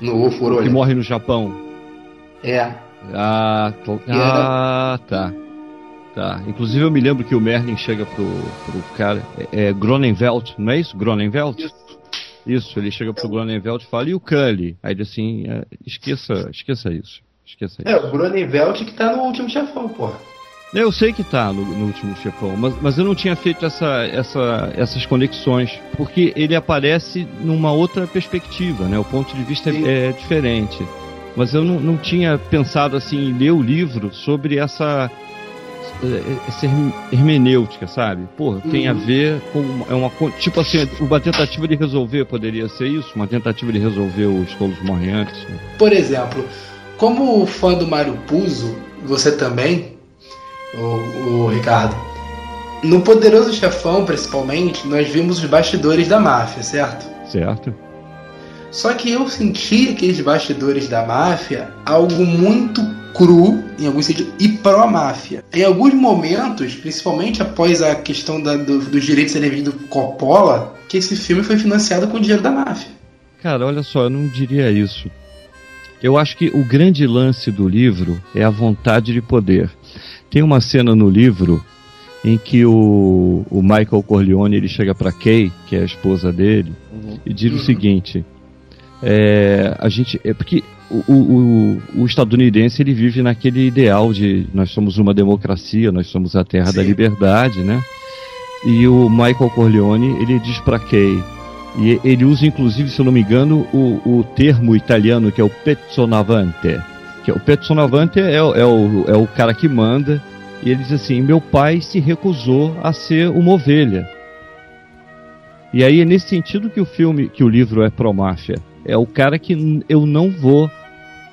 No Ofurolho. Que morre no Japão. É. Ah, ah tá. Tá. Inclusive eu me lembro que o Merlin chega pro, pro cara. É, é não é isso? Gronenveld? Isso. Isso, ele chega pro Gronenveld e fala, e o Cully? Aí ele assim, é, esqueça, esqueça isso. Esqueça é, isso. o Gronenveld que tá no último chefão, porra. Eu sei que tá no, no, último chefão, mas, mas eu não tinha feito essa, essa, essas conexões, porque ele aparece numa outra perspectiva, né? O ponto de vista é, é, diferente. Mas eu não, não tinha pensado assim em ler o livro sobre essa é, essa hermenêutica, sabe? Porra, tem a uhum. ver com. É uma, tipo assim, uma tentativa de resolver poderia ser isso? Uma tentativa de resolver os tolos morreantes? Né? Por exemplo, como fã do Mario Puzo, você também, o, o Ricardo, no Poderoso Chefão, principalmente, nós vimos os bastidores da máfia, certo? Certo. Só que eu senti aqueles bastidores da máfia algo muito cru, em alguns sentidos, e pró-máfia. Em alguns momentos, principalmente após a questão da, do, dos direitos serem do Coppola, que esse filme foi financiado com o dinheiro da máfia. Cara, olha só, eu não diria isso. Eu acho que o grande lance do livro é a vontade de poder. Tem uma cena no livro em que o, o Michael Corleone ele chega para Kay, que é a esposa dele, uhum. e diz o seguinte: é, a gente é porque o, o, o, estadunidense ele vive naquele ideal de nós somos uma democracia, nós somos a terra Sim. da liberdade, né? E o Michael Corleone ele diz para Kay e ele usa inclusive, se eu não me engano, o, o termo italiano que é o pezzonavante, que é o pezzonavante é, é, o, é o cara que manda e ele diz assim: meu pai se recusou a ser uma ovelha. E aí é nesse sentido que o filme, que o livro é pro máfia. É o cara que eu não vou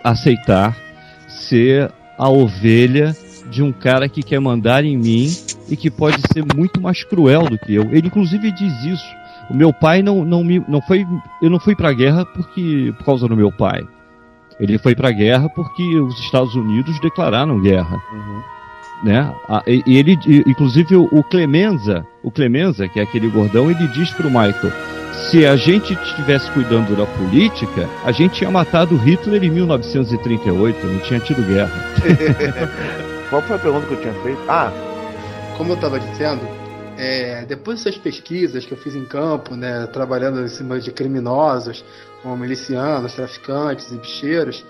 aceitar ser a ovelha de um cara que quer mandar em mim e que pode ser muito mais cruel do que eu. Ele inclusive diz isso. O meu pai não, não me não foi eu não fui para a guerra porque por causa do meu pai. Ele foi para a guerra porque os Estados Unidos declararam guerra. Uhum né? E, ele, inclusive o Clemenza, o Clemenza, que é aquele gordão, ele diz pro Michael: se a gente estivesse cuidando da política, a gente tinha matado Hitler em 1938, não tinha tido guerra. Qual foi a pergunta que eu tinha feito? Ah, como eu estava dizendo, é, depois dessas pesquisas que eu fiz em campo, né, trabalhando em cima de criminosos, como milicianos, traficantes e bicheiros,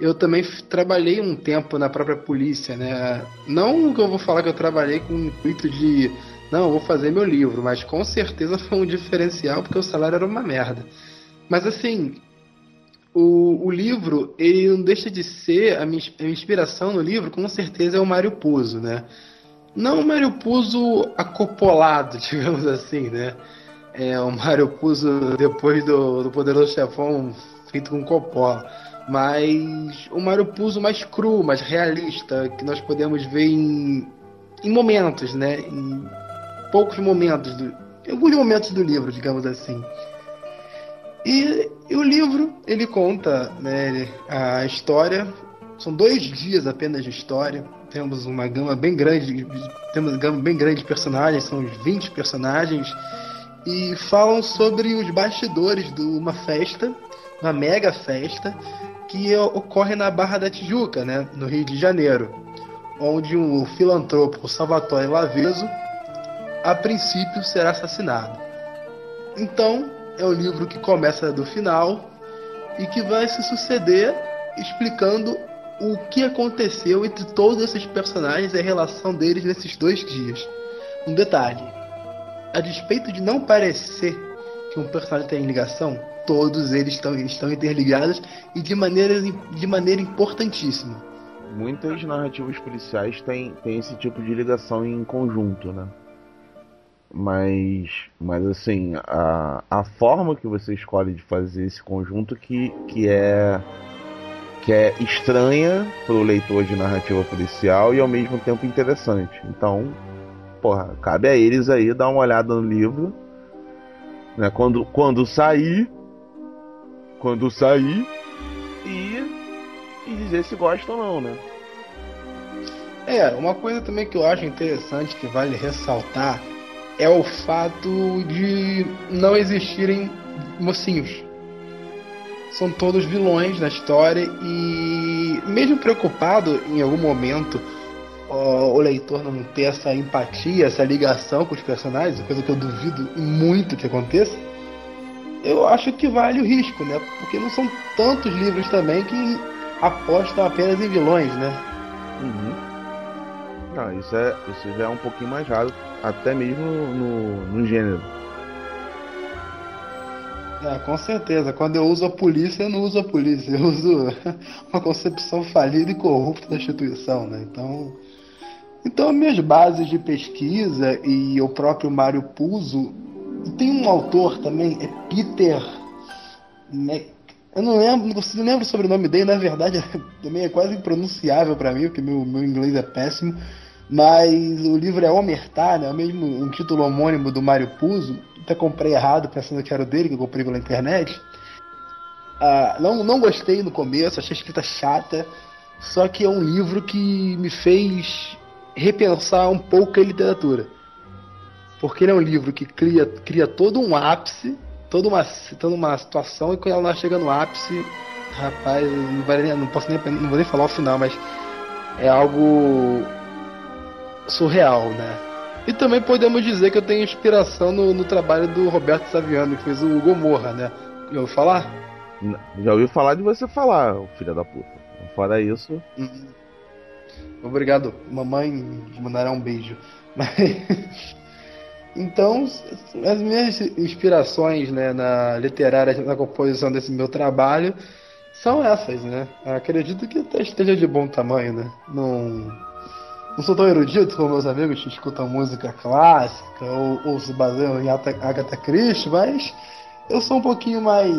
eu também trabalhei um tempo na própria polícia, né? Não que eu vou falar que eu trabalhei com o intuito de, não, vou fazer meu livro, mas com certeza foi um diferencial porque o salário era uma merda. Mas assim, o, o livro, ele não deixa de ser, a minha, a minha inspiração no livro, com certeza é o Mário Puzo, né? Não o Mário Puzo acopolado, digamos assim, né? É o Mário Puzo depois do, do Poderoso Chefão feito com Coppola mas o Mario Puzo mais cru, mais realista, que nós podemos ver em, em momentos, né? Em poucos momentos, do, em alguns momentos do livro, digamos assim. E, e o livro, ele conta né, a história, são dois dias apenas de história, temos uma gama bem grande, temos uma gama bem grande de personagens, são uns 20 personagens, e falam sobre os bastidores de uma festa, uma mega festa, que ocorre na Barra da Tijuca, né, no Rio de Janeiro, onde um filantropo Salvatore Laveso, a princípio, será assassinado. Então, é o livro que começa do final e que vai se suceder explicando o que aconteceu entre todos esses personagens e a relação deles nesses dois dias. Um detalhe: a despeito de não parecer que um personagem tem ligação, todos eles estão, estão interligados e de maneira, de maneira importantíssima. Muitas narrativas policiais têm, têm esse tipo de ligação em conjunto, né? Mas, mas assim, a, a forma que você escolhe de fazer esse conjunto que, que é que é estranha para o leitor de narrativa policial e ao mesmo tempo interessante. Então, porra, cabe a eles aí dar uma olhada no livro, né? Quando, quando sair, quando sair e, e dizer se gosta ou não, né? É, uma coisa também que eu acho interessante que vale ressaltar é o fato de não existirem mocinhos. São todos vilões na história e mesmo preocupado em algum momento o leitor não ter essa empatia, essa ligação com os personagens, coisa que eu duvido muito que aconteça eu acho que vale o risco, né? Porque não são tantos livros também que apostam apenas em vilões, né? Uhum. Ah, isso, é, isso já é um pouquinho mais raro, até mesmo no, no gênero. É, com certeza. Quando eu uso a polícia, eu não uso a polícia. Eu uso uma concepção falida e corrupta da instituição, né? Então, então minhas bases de pesquisa e o próprio Mário Puzo tem um autor também, é Peter. Mac... Eu não lembro, não lembro sobre o nome dele, na verdade também é quase impronunciável para mim, porque meu, meu inglês é péssimo. Mas o livro é Omertá, né? É o mesmo um título homônimo do Mário Puzo. Até comprei errado, pensando que era o dele, que eu comprei pela internet. Ah, não, não gostei no começo, achei a escrita chata. Só que é um livro que me fez repensar um pouco a literatura porque ele é um livro que cria, cria todo um ápice, toda uma, toda uma situação e quando ela chega no ápice, rapaz, não, não posso nem não vou nem falar o final, mas é algo surreal, né? E também podemos dizer que eu tenho inspiração no, no trabalho do Roberto Saviano, que fez o Gomorra, né? Já ouviu falar? Já ouviu falar de você falar, filho da puta. Fora isso. Uhum. Obrigado, mamãe, mandará um beijo. Mas... Então, as minhas inspirações né, na literária, na composição desse meu trabalho, são essas, né? Acredito que esteja de bom tamanho, né? Não, não sou tão erudito como meus amigos que escutam música clássica ou, ou se baseiam em Agatha Christie, mas eu sou um pouquinho mais,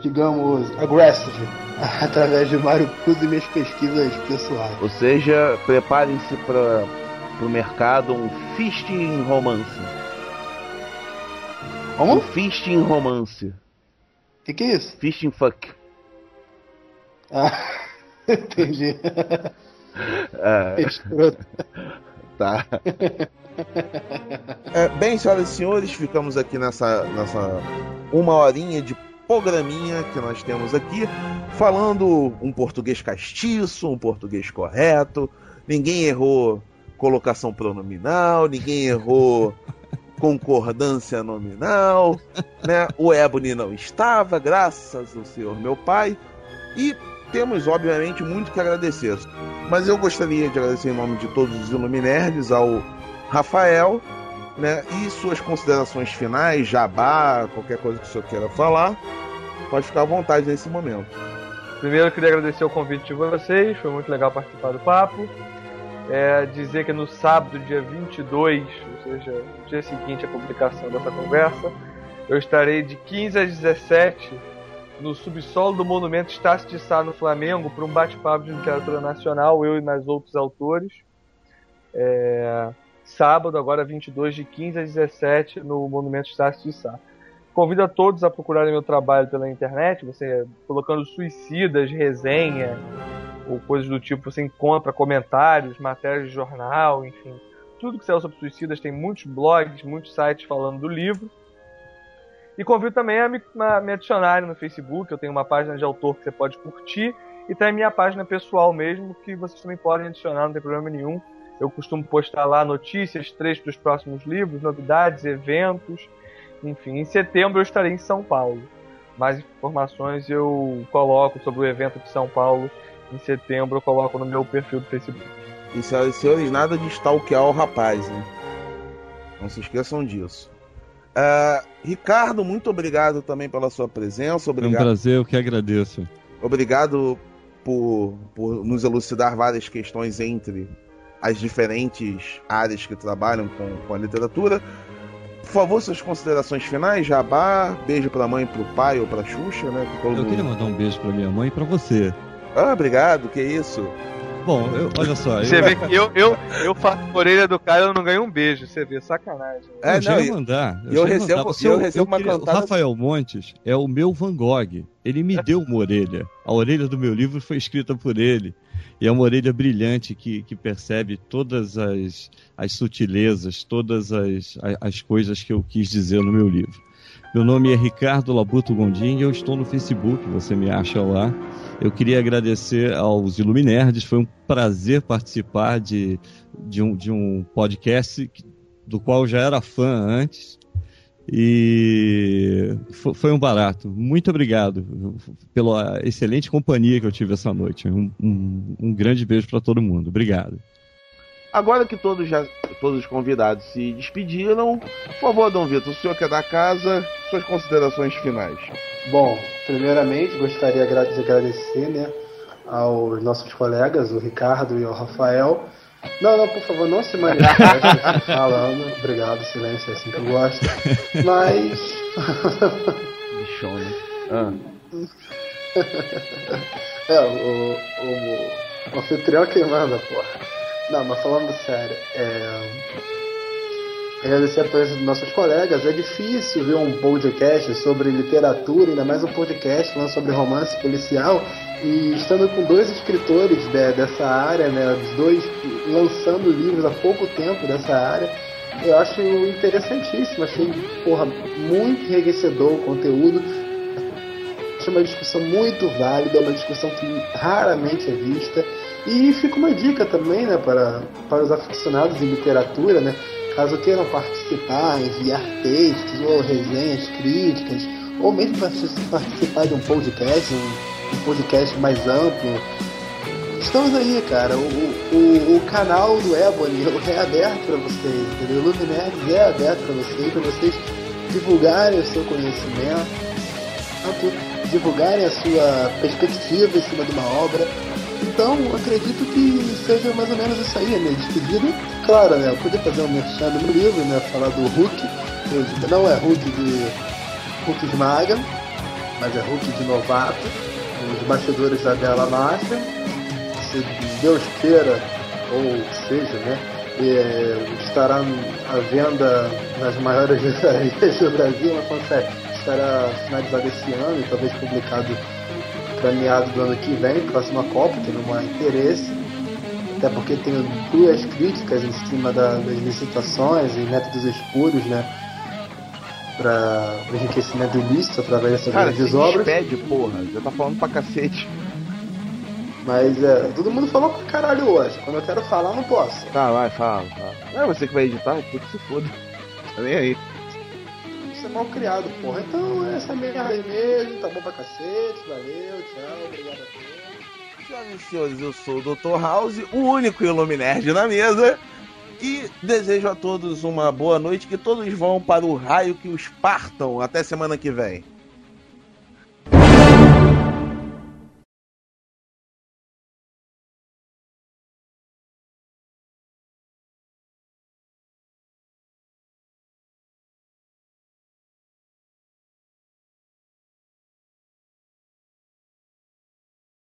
digamos, aggressive através de Mario Puzo e minhas pesquisas pessoais. Ou seja, preparem-se para o mercado um fisting romance. Como? Um fisting romance. O que, que é isso? Fisting fuck. Ah, entendi. É. tá. É, bem, senhoras e senhores, ficamos aqui nessa, nessa uma horinha de programinha que nós temos aqui, falando um português castiço, um português correto. Ninguém errou colocação pronominal, ninguém errou concordância nominal, né? O Ebony não estava, graças ao Senhor meu pai. E temos, obviamente, muito que agradecer. Mas eu gostaria de agradecer em nome de todos os Iluminerds ao Rafael, né? E suas considerações finais, jabá, qualquer coisa que o senhor queira falar, pode ficar à vontade nesse momento. Primeiro, eu queria agradecer o convite de vocês, foi muito legal participar do papo. É, dizer que no sábado, dia 22, ou seja, no dia seguinte à publicação dessa conversa, eu estarei de 15 às 17 no subsolo do Monumento Estácio de Sá, no Flamengo, para um bate-papo de literatura nacional, eu e mais outros autores. É, sábado, agora 22, de 15 às 17, no Monumento Estácio de Sá. Convido a todos a procurarem meu trabalho pela internet, você colocando suicidas, resenha, ou coisas do tipo, você encontra comentários, matérias de jornal, enfim. Tudo que saiu sobre suicidas, tem muitos blogs, muitos sites falando do livro. E convido também a me, a me adicionarem no Facebook, eu tenho uma página de autor que você pode curtir, e tem a minha página pessoal mesmo, que vocês também podem adicionar, não tem problema nenhum. Eu costumo postar lá notícias, trechos dos próximos livros, novidades, eventos, enfim. Em setembro eu estarei em São Paulo. Mais informações eu coloco sobre o evento de São Paulo em setembro, eu coloco no meu perfil do Facebook. E senhoras e senhores, nada de stalkear o rapaz, hein? Não se esqueçam disso. Uh, Ricardo, muito obrigado também pela sua presença. Obrigado. É um prazer, eu que agradeço. Obrigado por, por nos elucidar várias questões entre as diferentes áreas que trabalham com, com a literatura. Por favor, suas considerações finais, Jabá, beijo pra mãe, pro pai ou pra Xuxa, né? eu mundo... queria mandar um beijo pra minha mãe e pra você. Ah, obrigado, que isso. Bom, eu, olha só. Você eu... vê que eu, eu, eu faço orelha do cara e eu não ganho um beijo. Você vê, sacanagem. É, eu já ia mandar. Eu, eu recebo, mandar. eu recebo uma queria, cantada... O Rafael Montes é o meu Van Gogh. Ele me deu uma orelha. A orelha do meu livro foi escrita por ele. E é uma orelha brilhante que, que percebe todas as, as sutilezas, todas as, as coisas que eu quis dizer no meu livro. Meu nome é Ricardo Labuto Gondim e eu estou no Facebook, você me acha lá. Eu queria agradecer aos Iluminerds, foi um prazer participar de, de, um, de um podcast do qual já era fã antes. E foi um barato. Muito obrigado pela excelente companhia que eu tive essa noite. Um, um, um grande beijo para todo mundo. Obrigado. Agora que todos, já, todos os convidados se despediram, por favor, Dom Vitor, o senhor que é da casa, suas considerações finais. Bom, primeiramente gostaria de agradecer né, aos nossos colegas, o Ricardo e o Rafael. Não, não, por favor, não se manifeste falando. Obrigado, silêncio, é assim que eu gosto. Mas. Bichão, né? Ah. é, o, o, o anfitrião que manda, porra. Não, mas falando sério, é... agradecer a presença dos nossos colegas. É difícil ver um podcast sobre literatura, ainda mais um podcast falando sobre romance policial, e estando com dois escritores de, dessa área, né, os dois lançando livros há pouco tempo dessa área, Eu acho interessantíssimo, achei, porra, muito enriquecedor o conteúdo. Uma discussão muito válida, uma discussão que raramente é vista. E fica uma dica também, né, para, para os aficionados em literatura, né, caso queiram participar, enviar textos ou resenhas, críticas, ou mesmo participar de um podcast, um, um podcast mais amplo, estamos aí, cara. O, o, o canal do Ebony é aberto para vocês, entendeu? O Luminerds é aberto para vocês, para vocês divulgarem o seu conhecimento, divulgarem a sua perspectiva em cima de uma obra. Então, acredito que seja mais ou menos isso aí, a minha despedida. Claro, né? Eu podia fazer um merchan no livro, né? Falar do Hulk. Não é Hulk de Hulk de Maga, mas é Hulk de Novato. Os bastidores da Bela Máfia se Deus queira, ou seja, né, é, estará à venda nas maiores livrarias do Brasil, mas consegue, estará finalizado esse ano e talvez publicado para meados do ano que vem, próxima Copa, que não há interesse, até porque tem duas críticas em cima da, das licitações e métodos espúrios, né? Para o enriquecimento ilícito através dessas grandes obras. Pede, porra, já tá falando pra cacete. Mas é, todo mundo falou pra caralho hoje. Quando eu quero falar, não posso. Tá, vai, fala, fala. Não é você que vai editar, tu que se foda. Tá nem aí. Mal criado, porra. Então essa merda aí mesmo, tá bom pra cacete, valeu, tchau, obrigado a todos. Senhoras e senhores, eu sou o Dr. House, o único Iluminerd na mesa. E desejo a todos uma boa noite, que todos vão para o raio que os partam. Até semana que vem.